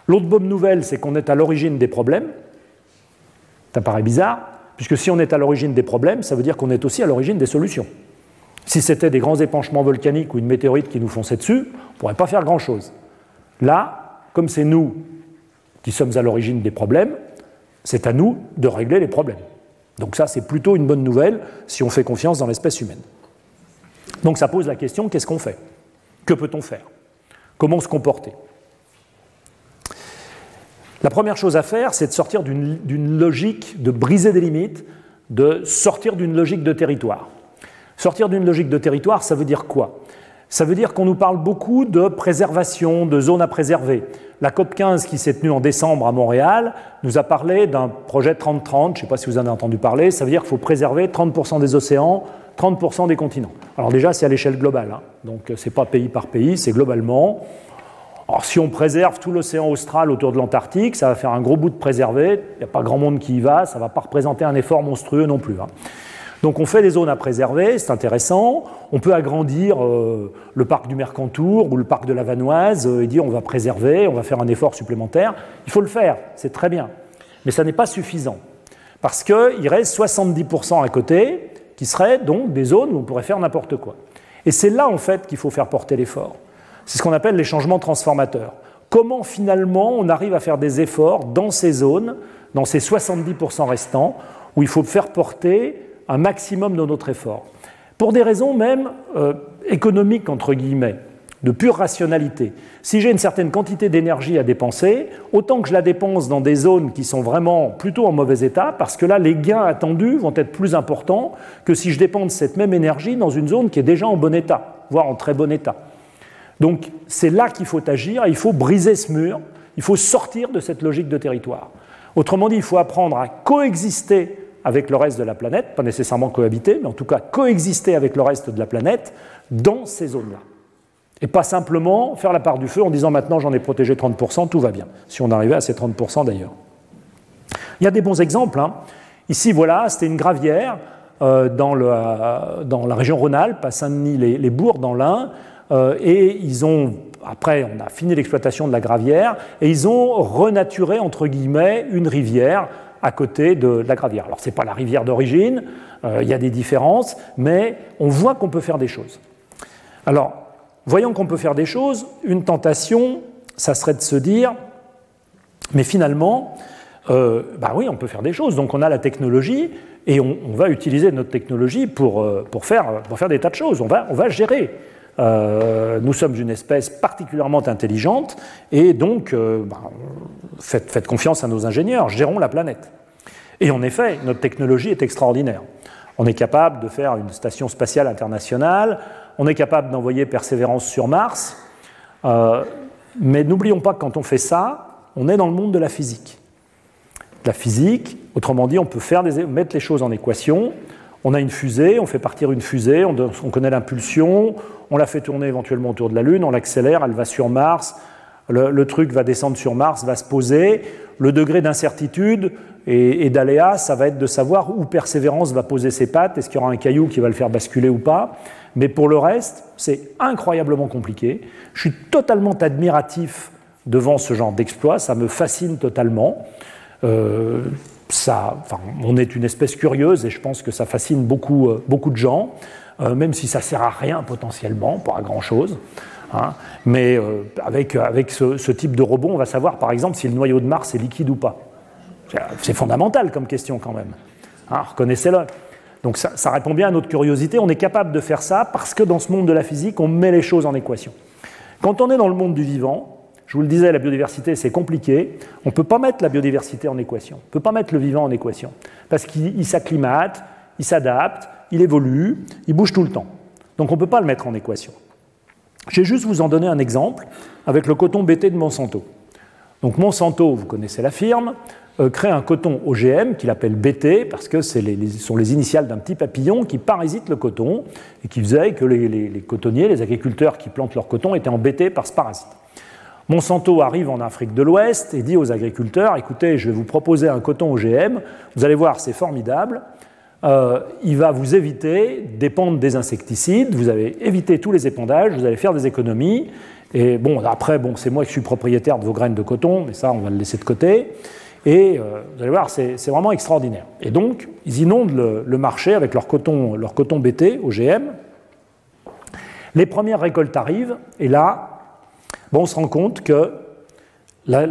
L'autre bonne nouvelle, c'est qu'on est à l'origine des problèmes. Ça paraît bizarre, puisque si on est à l'origine des problèmes, ça veut dire qu'on est aussi à l'origine des solutions. Si c'était des grands épanchements volcaniques ou une météorite qui nous fonçait dessus, on ne pourrait pas faire grand-chose. Là, comme c'est nous qui sommes à l'origine des problèmes, c'est à nous de régler les problèmes. Donc ça, c'est plutôt une bonne nouvelle si on fait confiance dans l'espèce humaine. Donc ça pose la question, qu'est-ce qu'on fait? Que peut-on faire? Comment se comporter? La première chose à faire, c'est de sortir d'une logique, de briser des limites, de sortir d'une logique de territoire. Sortir d'une logique de territoire, ça veut dire quoi? Ça veut dire qu'on nous parle beaucoup de préservation, de zones à préserver. La COP 15 qui s'est tenue en décembre à Montréal nous a parlé d'un projet 30-30, je ne sais pas si vous en avez entendu parler, ça veut dire qu'il faut préserver 30% des océans, 30% des continents. Alors déjà, c'est à l'échelle globale, hein. donc euh, ce n'est pas pays par pays, c'est globalement. Alors si on préserve tout l'océan austral autour de l'Antarctique, ça va faire un gros bout de préserver, il n'y a pas grand monde qui y va, ça ne va pas représenter un effort monstrueux non plus. Hein. Donc on fait des zones à préserver, c'est intéressant. On peut agrandir euh, le parc du Mercantour ou le parc de la Vanoise euh, et dire on va préserver, on va faire un effort supplémentaire. Il faut le faire, c'est très bien. Mais ça n'est pas suffisant. Parce qu'il reste 70% à côté qui seraient donc des zones où on pourrait faire n'importe quoi. Et c'est là en fait qu'il faut faire porter l'effort. C'est ce qu'on appelle les changements transformateurs. Comment finalement on arrive à faire des efforts dans ces zones, dans ces 70% restants, où il faut faire porter un maximum de notre effort? Pour des raisons même euh, économiques, entre guillemets, de pure rationalité. Si j'ai une certaine quantité d'énergie à dépenser, autant que je la dépense dans des zones qui sont vraiment plutôt en mauvais état, parce que là, les gains attendus vont être plus importants que si je dépense cette même énergie dans une zone qui est déjà en bon état, voire en très bon état. Donc c'est là qu'il faut agir, il faut briser ce mur, il faut sortir de cette logique de territoire. Autrement dit, il faut apprendre à coexister avec le reste de la planète, pas nécessairement cohabiter, mais en tout cas coexister avec le reste de la planète dans ces zones-là. Et pas simplement faire la part du feu en disant maintenant j'en ai protégé 30%, tout va bien, si on arrivait à ces 30% d'ailleurs. Il y a des bons exemples. Hein. Ici, voilà, c'était une gravière euh, euh, dans, la région Rhône-Alpes, à Saint-Denis-les-Bourgs, les, dans l'Ain, euh, et ils ont, après, on a fini l'exploitation de la gravière, et ils ont renaturé, entre guillemets, une rivière à côté de la gravière. Alors, ce n'est pas la rivière d'origine, il y a des différences, mais on voit qu'on peut faire des choses. Alors, voyant qu'on peut faire des choses, une tentation, ça serait de se dire, mais finalement, euh, bah oui, on peut faire des choses. Donc, on a la technologie et on, va utiliser notre technologie pour, euh, pour, faire, des tas de choses. On va, gérer. nous sommes une espèce particulièrement intelligente et donc bah, faites, confiance à nos ingénieurs, gérons la planète. Et en effet, notre technologie est extraordinaire. On est capable de faire une station spatiale internationale, on est capable d'envoyer Persévérance sur Mars, euh, mais n'oublions pas que quand on fait ça, on est dans le monde de la physique. La physique, autrement dit, on peut faire mettre les choses en équation. On a une fusée, on fait partir une fusée, on, on connaît l'impulsion, on la fait tourner éventuellement autour de la Lune, on l'accélère, elle va sur Mars, le, truc va descendre sur Mars, va se poser. Le degré d'incertitude et, d'aléa, ça va être de savoir où Persévérance va poser ses pattes, est-ce qu'il y aura un caillou qui va le faire basculer ou pas? Mais pour le reste, c'est incroyablement compliqué. Je suis totalement admiratif devant ce genre d'exploit, ça me fascine totalement. Euh, ça, on est une espèce curieuse et je pense que ça fascine beaucoup, euh, beaucoup de gens, euh, même si ça sert à rien potentiellement, pas à grand chose. Hein. Mais avec, avec ce, type de robot, on va savoir par exemple si le noyau de Mars est liquide ou pas. C'est fondamental comme question quand même. Hein, Reconnaissez-le. Donc ça, répond bien à notre curiosité. On est capable de faire ça parce que dans ce monde de la physique, on met les choses en équation. Quand on est dans le monde du vivant, je vous le disais, la biodiversité, c'est compliqué. On ne peut pas mettre la biodiversité en équation. On ne peut pas mettre le vivant en équation. Parce qu'il s'acclimate, il s'adapte, il évolue, il bouge tout le temps. Donc on ne peut pas le mettre en équation. Je vais juste vous en donner un exemple avec le coton BT de Monsanto. Donc Monsanto, vous connaissez la firme, crée un coton OGM qu'il appelle BT parce que ce sont les initiales d'un petit papillon qui parasite le coton et qui faisait que les, cotonniers, les agriculteurs qui plantent leur coton étaient embêtés par ce parasite. Monsanto arrive en Afrique de l'Ouest et dit aux agriculteurs, écoutez, je vais vous proposer un coton OGM, vous allez voir, c'est formidable, euh, il va vous éviter d'épandre des insecticides, vous allez éviter tous les épandages, vous allez faire des économies. Et bon, après, bon, c'est moi qui suis propriétaire de vos graines de coton, mais ça, on va le laisser de côté. Et vous allez voir, c'est vraiment extraordinaire. Et donc, ils inondent le, marché avec leur coton, leur coton BT, OGM. Les premières récoltes arrivent, et là, bon, on se rend compte que la,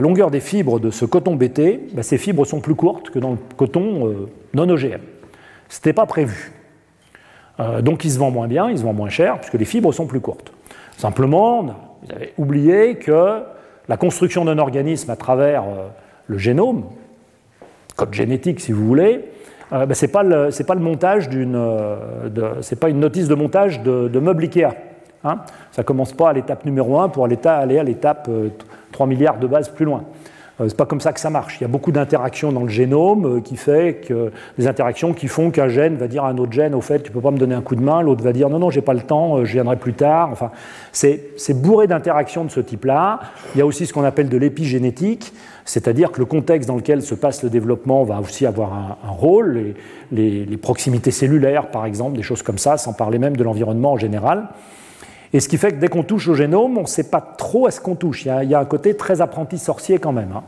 longueur des fibres de ce coton BT, ben, ces fibres sont plus courtes que dans le coton non OGM. Ce n'était pas prévu. Euh, donc il se vend moins bien, il se vend moins cher, puisque les fibres sont plus courtes. Simplement, vous avez oublié que la construction d'un organisme à travers euh, le génome, code génétique si vous voulez, euh, ben, ce n'est pas, le montage d'une, c'est pas une notice de montage de, meubles Ikea. Hein ça ne commence pas à l'étape numéro 1 pour aller à l'étape 3 milliards de bases plus loin. Euh, c'est pas comme ça que ça marche. Il y a beaucoup d'interactions dans le génome euh, qui fait que des interactions qui font qu'un gène va dire à un autre gène au fait tu peux pas me donner un coup de main, l'autre va dire non non j'ai pas le temps, euh, je viendrai plus tard. Enfin c'est bourré d'interactions de ce type-là. Il y a aussi ce qu'on appelle de l'épigénétique, c'est-à-dire que le contexte dans lequel se passe le développement va aussi avoir un, rôle, les, les, proximités cellulaires par exemple, des choses comme ça, sans parler même de l'environnement en général. Et ce qui fait que dès qu'on touche au génome, on ne sait pas trop à ce qu'on touche. Il y, a, un côté très apprenti sorcier quand même. Hein.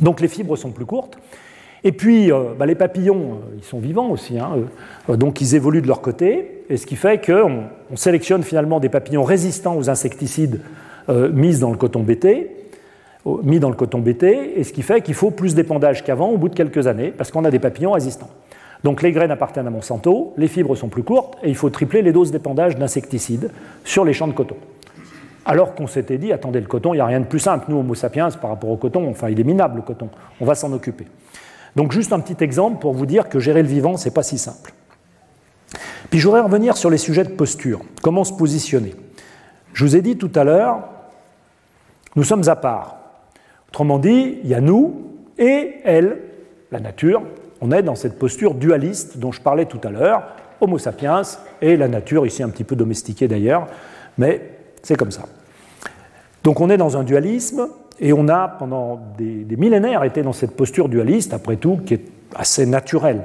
Donc les fibres sont plus courtes. Et puis euh, bah, les papillons, euh, ils sont vivants aussi, hein, euh, donc ils évoluent de leur côté. Et ce qui fait qu'on on sélectionne finalement des papillons résistants aux insecticides mis dans le coton BT, mis dans le coton BT, et ce qui fait qu'il faut plus d'épandage qu'avant au bout de quelques années, parce qu'on a des papillons résistants. Donc les graines appartiennent à Monsanto, les fibres sont plus courtes et il faut tripler les doses d'épandage d'insecticides sur les champs de coton. Alors qu'on s'était dit, attendez, le coton, il n'y a rien de plus simple. Nous, Homo sapiens, par rapport au coton, enfin, il est minable le coton. On va s'en occuper. Donc juste un petit exemple pour vous dire que gérer le vivant, ce n'est pas si simple. Puis je voudrais revenir sur les sujets de posture. Comment se positionner? Je vous ai dit tout à l'heure, nous sommes à part. Autrement dit, il y a nous et elle, la nature, on est dans cette posture dualiste dont je parlais tout à l'heure, Homo sapiens et la nature, ici un petit peu domestiquée d'ailleurs, mais c'est comme ça. Donc on est dans un dualisme et on a pendant des, millénaires été dans cette posture dualiste, après tout, qui est assez naturelle.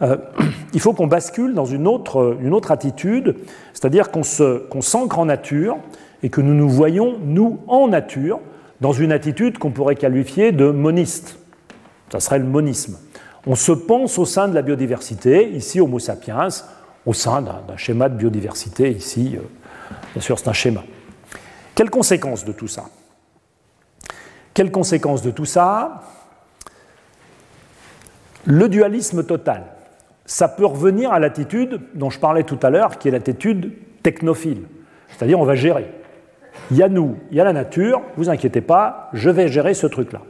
Euh, il faut qu'on bascule dans une autre, attitude, c'est-à-dire qu'on s'ancre en nature et que nous nous voyons, nous, en nature, dans une attitude qu'on pourrait qualifier de moniste. Ça serait le monisme. On se pense au sein de la biodiversité, ici Homo sapiens, au sein d'un schéma de biodiversité, ici, euh, bien sûr c'est un schéma. Quelles conséquences de tout ça? Quelles conséquences de tout ça? Le dualisme total. Ça peut revenir à l'attitude dont je parlais tout à l'heure, qui est l'attitude technophile. C'est-à-dire on va gérer. Il y a nous, il y a la nature, vous inquiétez pas, je vais gérer ce truc-là.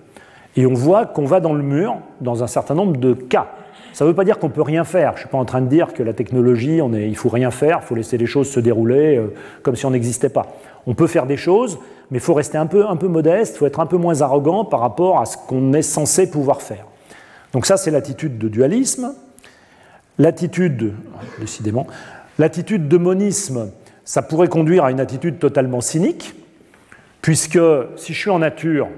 Et on voit qu'on va dans le mur dans un certain nombre de cas. Ça ne veut pas dire qu'on ne peut rien faire. Je ne suis pas en train de dire que la technologie, on est, il faut rien faire, il faut laisser les choses se dérouler euh, comme si on n'existait pas. On peut faire des choses, mais il faut rester un peu, un peu modeste, il faut être un peu moins arrogant par rapport à ce qu'on est censé pouvoir faire. Donc ça, c'est l'attitude de dualisme. L'attitude, décidément, l'attitude de monisme, ça pourrait conduire à une attitude totalement cynique, puisque si je suis en nature,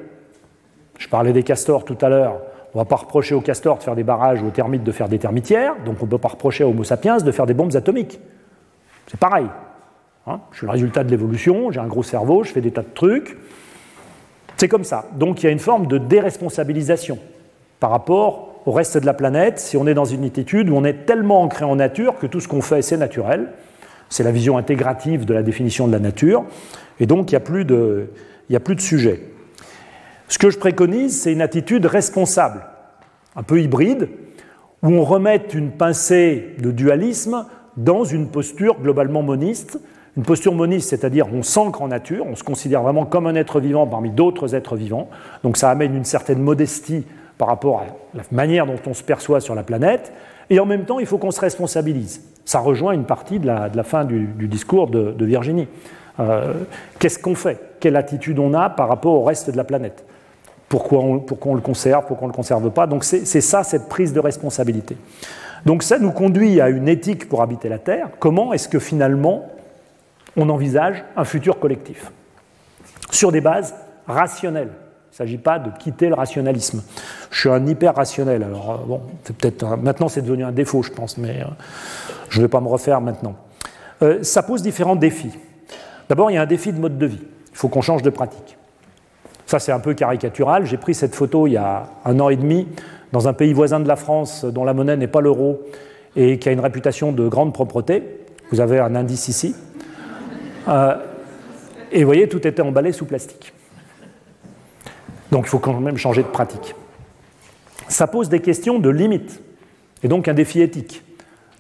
je parlais des castors tout à l'heure. On ne va pas reprocher aux castors de faire des barrages ou aux termites de faire des termitières, donc on ne peut pas reprocher aux Homo sapiens de faire des bombes atomiques. C'est pareil. Hein. je suis le résultat de l'évolution, j'ai un gros cerveau, je fais des tas de trucs. C'est comme ça. Donc il y a une forme de déresponsabilisation par rapport au reste de la planète si on est dans une attitude où on est tellement ancré en nature que tout ce qu'on fait, c'est naturel. C'est la vision intégrative de la définition de la nature. Et donc il n'y a, plus de, il y a plus de sujet. Ce que je préconise, c'est une attitude responsable, un peu hybride, où on remet une pincée de dualisme dans une posture globalement moniste. Une posture moniste, c'est-à-dire on s'ancre en nature, on se considère vraiment comme un être vivant parmi d'autres êtres vivants. Donc ça amène une certaine modestie par rapport à la manière dont on se perçoit sur la planète. Et en même temps, il faut qu'on se responsabilise. Ça rejoint une partie de la, fin du, discours de, Virginie. Euh, qu'est-ce qu'on fait? Quelle attitude on a par rapport au reste de la planète? Pourquoi on, le conserve, pourquoi on ne le conserve pas. Donc c'est ça, cette prise de responsabilité. Donc ça nous conduit à une éthique pour habiter la Terre. Comment est-ce que finalement on envisage un futur collectif? Sur des bases rationnelles. Il ne s'agit pas de quitter le rationalisme. Je suis un hyper rationnel. Alors euh, bon, peut-être maintenant c'est devenu un défaut, je pense, mais euh, je ne vais pas me refaire maintenant. Euh, ça pose différents défis. D'abord, il y a un défi de mode de vie. Il faut qu'on change de pratique. Ça, c'est un peu caricatural. J'ai pris cette photo il y a un an et demi dans un pays voisin de la France dont la monnaie n'est pas l'euro et qui a une réputation de grande propreté. Vous avez un indice ici. Euh, et vous voyez, tout était emballé sous plastique. Donc il faut quand même changer de pratique. Ça pose des questions de limite, et donc un défi éthique.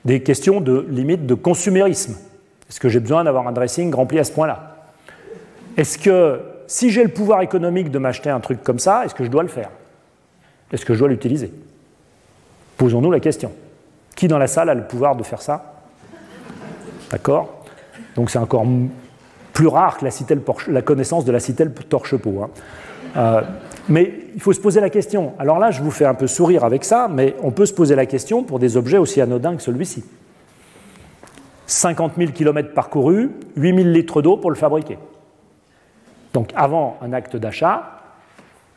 Des questions de limite de consumérisme. Est-ce que j'ai besoin d'avoir un dressing rempli à ce point-là? Est-ce que si j'ai le pouvoir économique de m'acheter un truc comme ça, est-ce que je dois le faire? Est-ce que je dois l'utiliser? Posons-nous la question. Qui dans la salle a le pouvoir de faire ça? D'accord? Donc c'est encore plus rare que la, connaissance de la citelle torche-peau. Hein. Euh, mais il faut se poser la question. Alors là, je vous fais un peu sourire avec ça, mais on peut se poser la question pour des objets aussi anodins que celui-ci. 50 000 km parcourus, 8 000 litres d'eau pour le fabriquer. Donc avant un acte d'achat,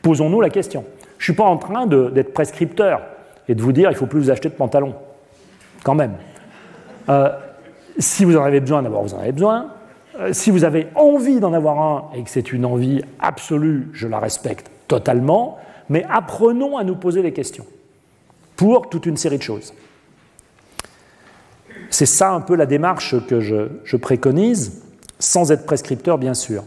posons-nous la question. Je ne suis pas en train d'être prescripteur et de vous dire il ne faut plus vous acheter de pantalons. Quand même. Euh, si vous en avez besoin, d'abord vous en avez besoin. Euh, si vous avez envie d'en avoir un et que c'est une envie absolue, je la respecte totalement, mais apprenons à nous poser les questions pour toute une série de choses. C'est ça un peu la démarche que je préconise, sans être prescripteur bien sûr.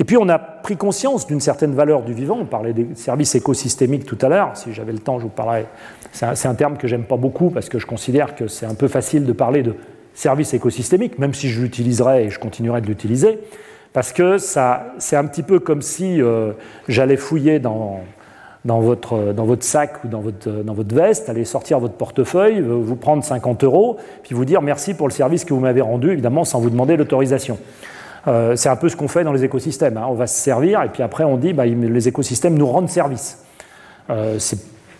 Et puis on a pris conscience d'une certaine valeur du vivant. On parlait des services écosystémiques tout à l'heure. Si j'avais le temps, je vous parlerais. C'est un, terme que j'aime pas beaucoup parce que je considère que c'est un peu facile de parler de services écosystémiques, même si je l'utiliserai et je continuerai de l'utiliser, parce que c'est un petit peu comme si euh, j'allais fouiller dans, dans, votre, dans votre sac ou dans votre, dans votre veste, aller sortir votre portefeuille, vous prendre 50 euros, puis vous dire merci pour le service que vous m'avez rendu, évidemment sans vous demander l'autorisation. Euh, c'est un peu ce qu'on fait dans les écosystèmes. Hein. On va se servir et puis après on dit bah, les écosystèmes nous rendent service. Euh,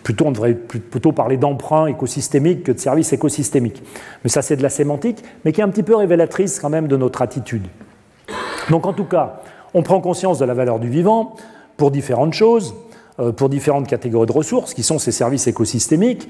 plutôt, on devrait plutôt parler d'emprunt écosystémique que de service écosystémique. Mais ça c'est de la sémantique, mais qui est un petit peu révélatrice quand même de notre attitude. Donc en tout cas, on prend conscience de la valeur du vivant pour différentes choses, euh, pour différentes catégories de ressources qui sont ces services écosystémiques,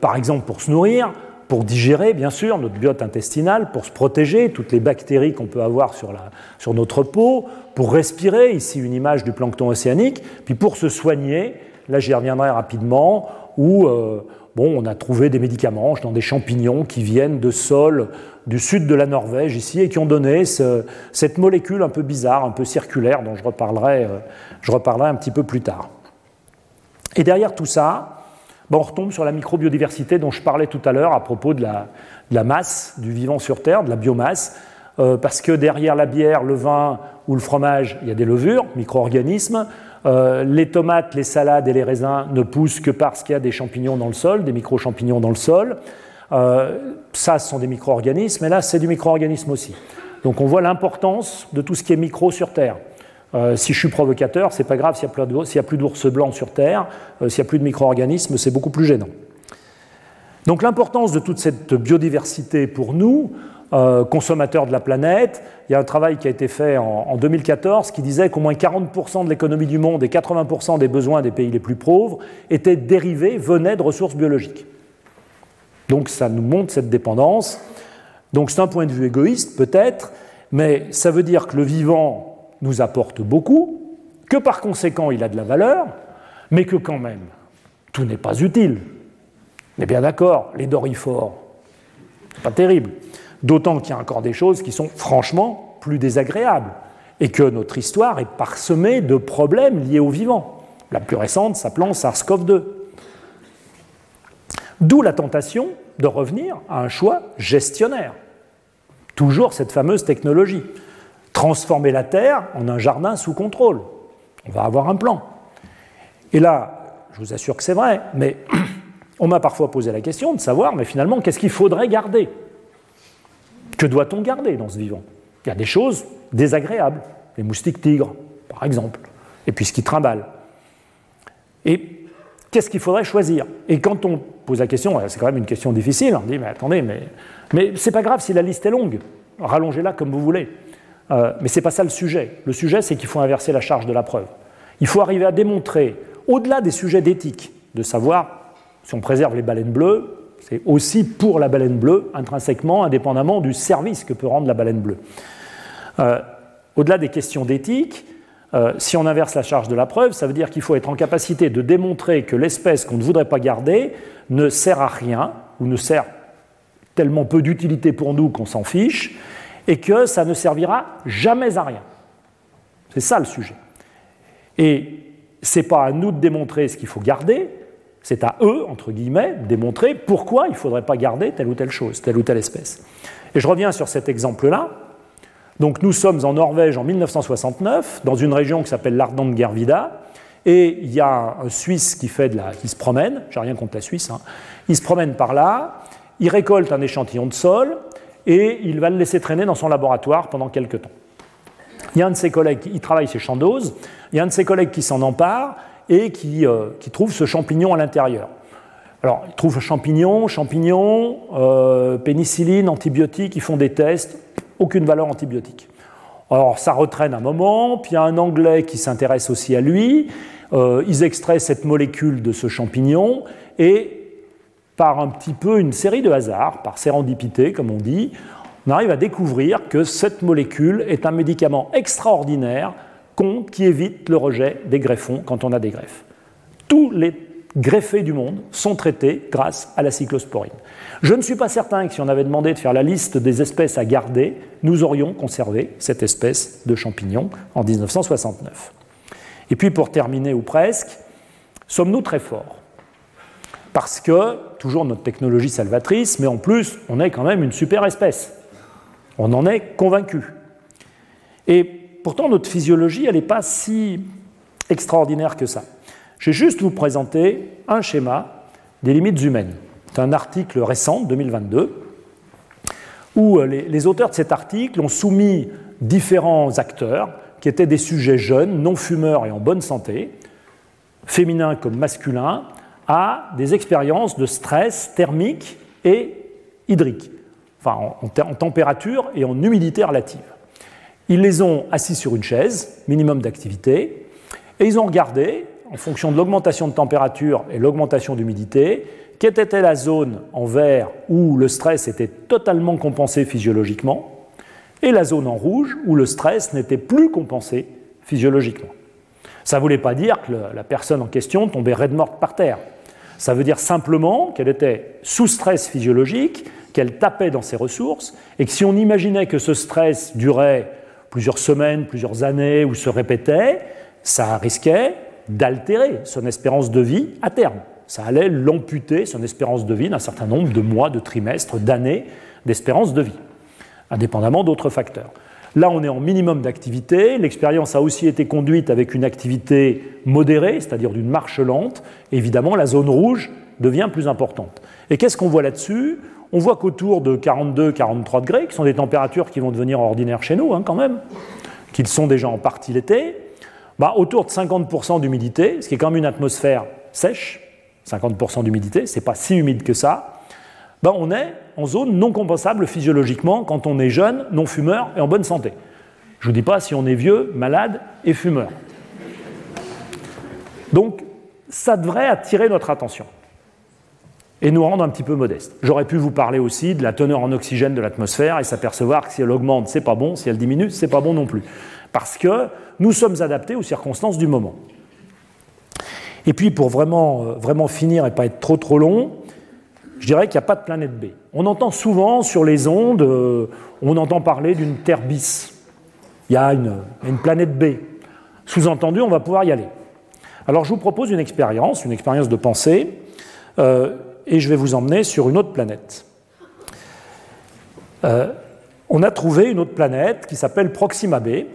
par exemple pour se nourrir, pour digérer, bien sûr, notre biote intestinale, pour se protéger, toutes les bactéries qu'on peut avoir sur, la, sur, notre peau, pour respirer, ici une image du plancton océanique, puis pour se soigner, là j'y reviendrai rapidement, où euh, bon, on a trouvé des médicaments dans des champignons qui viennent de sols du sud de la Norvège ici et qui ont donné cette molécule un peu bizarre, un peu circulaire, dont je reparlerai, euh, je reparlerai un petit peu plus tard. Et derrière tout ça, on retombe sur la microbiodiversité dont je parlais tout à l'heure à propos de la, masse du vivant sur Terre, de la biomasse, euh, parce que derrière la bière, le vin ou le fromage, il y a des levures, micro-organismes. Euh, les tomates, les salades et les raisins ne poussent que parce qu'il y a des champignons dans le sol, des micro-champignons dans le sol. Euh, ça, ce sont des micro-organismes, et là, c'est du micro-organisme aussi. Donc on voit l'importance de tout ce qui est micro sur Terre. Euh, si je suis provocateur, c'est pas grave s'il n'y a, plus d'ours blancs sur Terre, euh, s'il n'y a plus de micro-organismes, c'est beaucoup plus gênant. Donc l'importance de toute cette biodiversité pour nous, euh, consommateurs de la planète, il y a un travail qui a été fait en, 2014 qui disait qu'au moins 40% de l'économie du monde et 80% des besoins des pays les plus pauvres étaient dérivés, venaient de ressources biologiques. Donc ça nous montre cette dépendance. Donc c'est un point de vue égoïste peut-être, mais ça veut dire que le vivant nous apporte beaucoup, que par conséquent il a de la valeur, mais que quand même, tout n'est pas utile. Mais bien d'accord, les dorifores, pas terrible. D'autant qu'il y a encore des choses qui sont franchement plus désagréables, et que notre histoire est parsemée de problèmes liés au vivant. La plus récente s'appelant SARS-CoV-2. D'où la tentation de revenir à un choix gestionnaire. Toujours cette fameuse technologie transformer la Terre en un jardin sous contrôle. On va avoir un plan. Et là, je vous assure que c'est vrai, mais on m'a parfois posé la question de savoir, mais finalement, qu'est-ce qu'il faudrait garder? Que doit-on garder dans ce vivant? Il y a des choses désagréables, les moustiques tigres, par exemple, et puis ce qui trimballe. Et qu'est-ce qu'il faudrait choisir? Et quand on pose la question, c'est quand même une question difficile, on dit, mais attendez, mais, mais c'est pas grave si la liste est longue, rallongez-la comme vous voulez. Euh, mais ce n'est pas ça le sujet. Le sujet, c'est qu'il faut inverser la charge de la preuve. Il faut arriver à démontrer, au-delà des sujets d'éthique, de savoir si on préserve les baleines bleues, c'est aussi pour la baleine bleue, intrinsèquement, indépendamment du service que peut rendre la baleine bleue. Euh, au-delà des questions d'éthique, euh, si on inverse la charge de la preuve, ça veut dire qu'il faut être en capacité de démontrer que l'espèce qu'on ne voudrait pas garder ne sert à rien ou ne sert tellement peu d'utilité pour nous qu'on s'en fiche et que ça ne servira jamais à rien. C'est ça le sujet. Et ce n'est pas à nous de démontrer ce qu'il faut garder, c'est à eux, entre guillemets, de démontrer pourquoi il ne faudrait pas garder telle ou telle chose, telle ou telle espèce. Et je reviens sur cet exemple-là. Donc nous sommes en Norvège en 1969, dans une région qui s'appelle l'Ardente Gervida, et il y a un Suisse qui, fait qui se promène, j'ai rien contre la Suisse, hein. il se promène par là, il récolte un échantillon de sol, et il va le laisser traîner dans son laboratoire pendant quelques temps. Il y a un de ses collègues, il travaille chez Chandos, il y a un de ses collègues qui s'en empare et qui, euh, trouve ce champignon à l'intérieur. Alors, il trouve champignon, champignon, euh, pénicilline, antibiotiques, ils font des tests, aucune valeur antibiotique. Alors, ça retraîne un moment, puis il y a un Anglais qui s'intéresse aussi à lui, euh, ils extraient cette molécule de ce champignon, et par un petit peu une série de hasards, par sérendipité, comme on dit, on arrive à découvrir que cette molécule est un médicament extraordinaire qui évite le rejet des greffons quand on a des greffes. Tous les greffés du monde sont traités grâce à la cyclosporine. Je ne suis pas certain que si on avait demandé de faire la liste des espèces à garder, nous aurions conservé cette espèce de champignon en 1969. Et puis pour terminer ou presque, sommes-nous très forts? Parce que, toujours notre technologie salvatrice, mais en plus, on est quand même une super espèce. On en est convaincu. Et pourtant, notre physiologie, elle n'est pas si extraordinaire que ça. Je vais juste vous présenter un schéma des limites humaines. C'est un article récent, 2022, où euh, les, les, auteurs de cet article ont soumis différents acteurs qui étaient des sujets jeunes, non fumeurs et en bonne santé, féminins comme masculins, à des expériences de stress thermique et hydrique en, température et en humidité relative. Ils les ont assis sur une chaise, minimum d'activité, et ils ont regardé, en fonction de l'augmentation de température et l'augmentation d'humidité, quelle était la zone en vert où le stress était totalement compensé physiologiquement, et la zone en rouge où le stress n'était plus compensé physiologiquement. Ça ne voulait pas dire que la personne en question tombait raide morte par terre. Ça veut dire simplement qu'elle était sous stress physiologique qu'elle tapait dans ses ressources, et que si on imaginait que ce stress durait plusieurs semaines, plusieurs années, ou se répétait, ça risquait d'altérer son espérance de vie à terme. Ça allait l'amputer, son espérance de vie, d'un certain nombre de mois, de trimestres, d'années d'espérance de vie, indépendamment d'autres facteurs. Là, on est en minimum d'activité. L'expérience a aussi été conduite avec une activité modérée, c'est-à-dire d'une marche lente. Évidemment, la zone rouge devient plus importante. Et qu'est-ce qu'on voit là-dessus? On voit qu'autour de 42-43 degrés, qui sont des températures qui vont devenir ordinaires chez nous hein, quand même, qu'ils sont déjà en partie l'été, bah, autour de 50% d'humidité, ce qui est quand même une atmosphère sèche, 50% d'humidité, c'est pas si humide que ça, bah, on est en zone non compensable physiologiquement quand on est jeune, non fumeur et en bonne santé. Je ne vous dis pas si on est vieux, malade et fumeur. Donc, ça devrait attirer notre attention et nous rendre un petit peu modestes. J'aurais pu vous parler aussi de la teneur en oxygène de l'atmosphère et s'apercevoir que si elle augmente, c'est pas bon, si elle diminue, c'est pas bon non plus. Parce que nous sommes adaptés aux circonstances du moment. Et puis pour vraiment, euh, vraiment finir et pas être trop trop long, je dirais qu'il n'y a pas de planète B. On entend souvent sur les ondes, euh, on entend parler d'une Terre bis. Il y a une, planète B. Sous-entendu, on va pouvoir y aller. Alors je vous propose une expérience, une expérience de pensée. Euh, et je vais vous emmener sur une autre planète. Euh, on a trouvé une autre planète qui s'appelle Proxima b,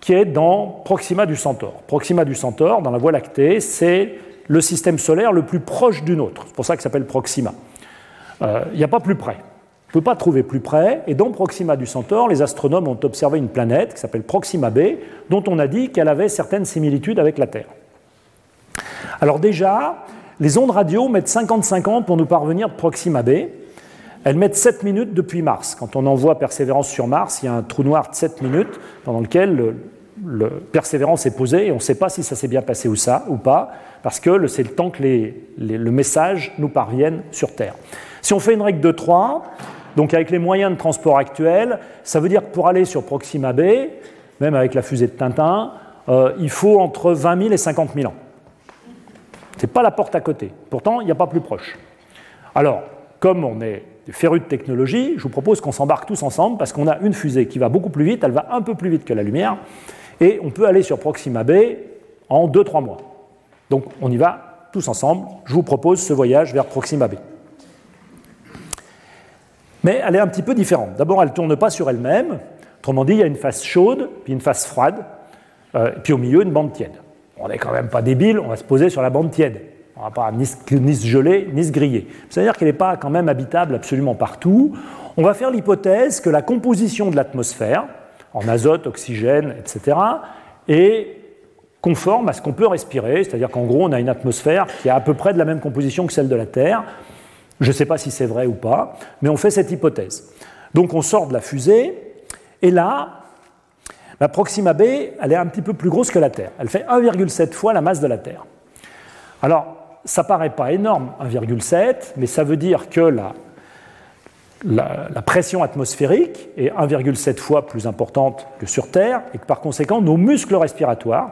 qui est dans Proxima du Centaure. Proxima du Centaure, dans la Voie lactée, c'est le système solaire le plus proche du nôtre. C'est pour ça ça s'appelle Proxima. Euh, il n'y a pas plus près. On ne peut pas trouver plus près. Et dans Proxima du Centaure, les astronomes ont observé une planète qui s'appelle Proxima b, dont on a dit qu'elle avait certaines similitudes avec la Terre. Alors déjà, les ondes radio mettent 55 ans pour nous parvenir de Proxima b. Elles mettent 7 minutes depuis Mars. Quand on envoie Persévérance sur Mars, il y a un trou noir de 7 minutes pendant lequel le, Persévérance est posé et on ne sait pas si ça s'est bien passé ou, ça, ou pas, parce que c'est le temps que le message nous parvienne sur Terre. Si on fait une règle de 3, donc avec les moyens de transport actuels, ça veut dire que pour aller sur Proxima b, même avec la fusée de Tintin, euh, il faut entre 20 000 et 50 000 ans. Ce n'est pas la porte à côté. Pourtant, il n'y a pas plus proche. Alors, comme on est férus de technologie, je vous propose qu'on s'embarque tous ensemble parce qu'on a une fusée qui va beaucoup plus vite, elle va un peu plus vite que la lumière, et on peut aller sur Proxima B en 2-3 mois. Donc on y va tous ensemble. Je vous propose ce voyage vers Proxima B. Mais elle est un petit peu différente. D'abord, elle ne tourne pas sur elle-même. Autrement dit, il y a une face chaude, puis une face froide, euh, puis au milieu, une bande tiède. On n'est quand même pas débile, on va se poser sur la bande tiède. On ne va pas ni, se geler, ni se griller. C'est-à-dire qu'elle n'est pas quand même habitable absolument partout. On va faire l'hypothèse que la composition de l'atmosphère, en azote, oxygène, etc., est conforme à ce qu'on peut respirer, c'est-à-dire qu'en gros, on a une atmosphère qui a à peu près de la même composition que celle de la Terre. Je ne sais pas si c'est vrai ou pas, mais on fait cette hypothèse. Donc on sort de la fusée, et là, la Proxima B, elle est un petit peu plus grosse que la Terre. Elle fait 1,7 fois la masse de la Terre. Alors, ça paraît pas énorme, 1,7, mais ça veut dire que la, la, pression atmosphérique est 1,7 fois plus importante que sur Terre, et que par conséquent, nos muscles respiratoires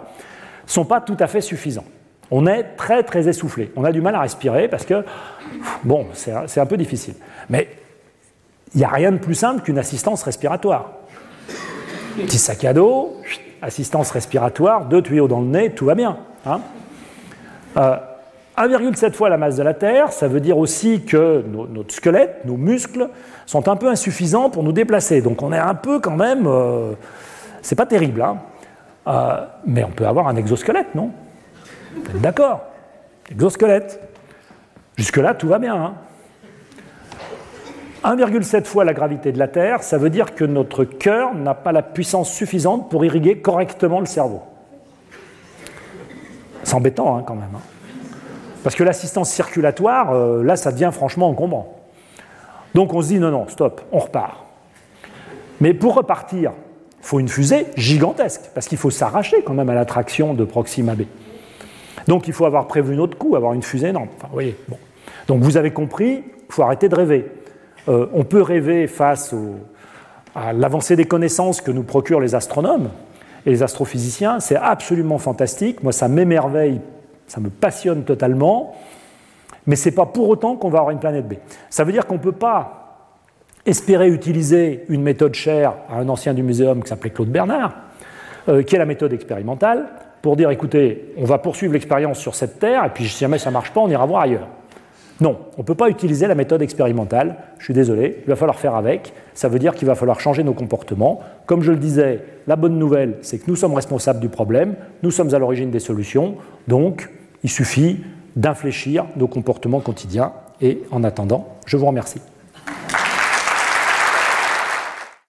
ne sont pas tout à fait suffisants. On est très très essoufflé. On a du mal à respirer parce que, bon, c'est un peu difficile. Mais il n'y a rien de plus simple qu'une assistance respiratoire. Petit sac à dos, assistance respiratoire, deux tuyaux dans le nez, tout va bien. 1,7 hein. euh, fois la masse de la Terre, ça veut dire aussi que notre squelette, nos muscles, sont un peu insuffisants pour nous déplacer. Donc on est un peu quand même. Euh, c'est pas terrible, hein. euh, mais on peut avoir un exosquelette, non? D'accord Exosquelette. Jusque-là, tout va bien. 1,7 hein. fois la gravité de la Terre, ça veut dire que notre cœur n'a pas la puissance suffisante pour irriguer correctement le cerveau. C'est embêtant hein, quand même. Hein. Parce que l'assistance circulatoire, euh, là, ça devient franchement encombrant. Donc on se dit non, non, stop, on repart. Mais pour repartir, il faut une fusée gigantesque, parce qu'il faut s'arracher quand même à l'attraction de Proxima B. Donc il faut avoir prévu notre coup, avoir une fusée énorme. Vous voyez. Donc vous avez compris, il faut arrêter de rêver. Euh, on peut rêver face à l'avancée des connaissances que nous procurent les astronomes et les astrophysiciens. C'est absolument fantastique. Moi, ça m'émerveille, ça me passionne totalement. Mais ce n'est pas pour autant qu'on va avoir une planète B. Ça veut dire qu'on ne peut pas espérer utiliser une méthode chère à un ancien du muséum qui s'appelait Claude Bernard, euh, qui est la méthode expérimentale pour dire écoutez, on va poursuivre l'expérience sur cette terre, et puis si jamais ça ne marche pas, on ira voir ailleurs. Non, on ne peut pas utiliser la méthode expérimentale, je suis désolé, il va falloir faire avec, ça veut dire qu'il va falloir changer nos comportements. Comme je le disais, la bonne nouvelle, c'est que nous sommes responsables du problème, nous sommes à l'origine des solutions, donc il suffit d'infléchir nos comportements quotidiens, et en attendant, je vous remercie.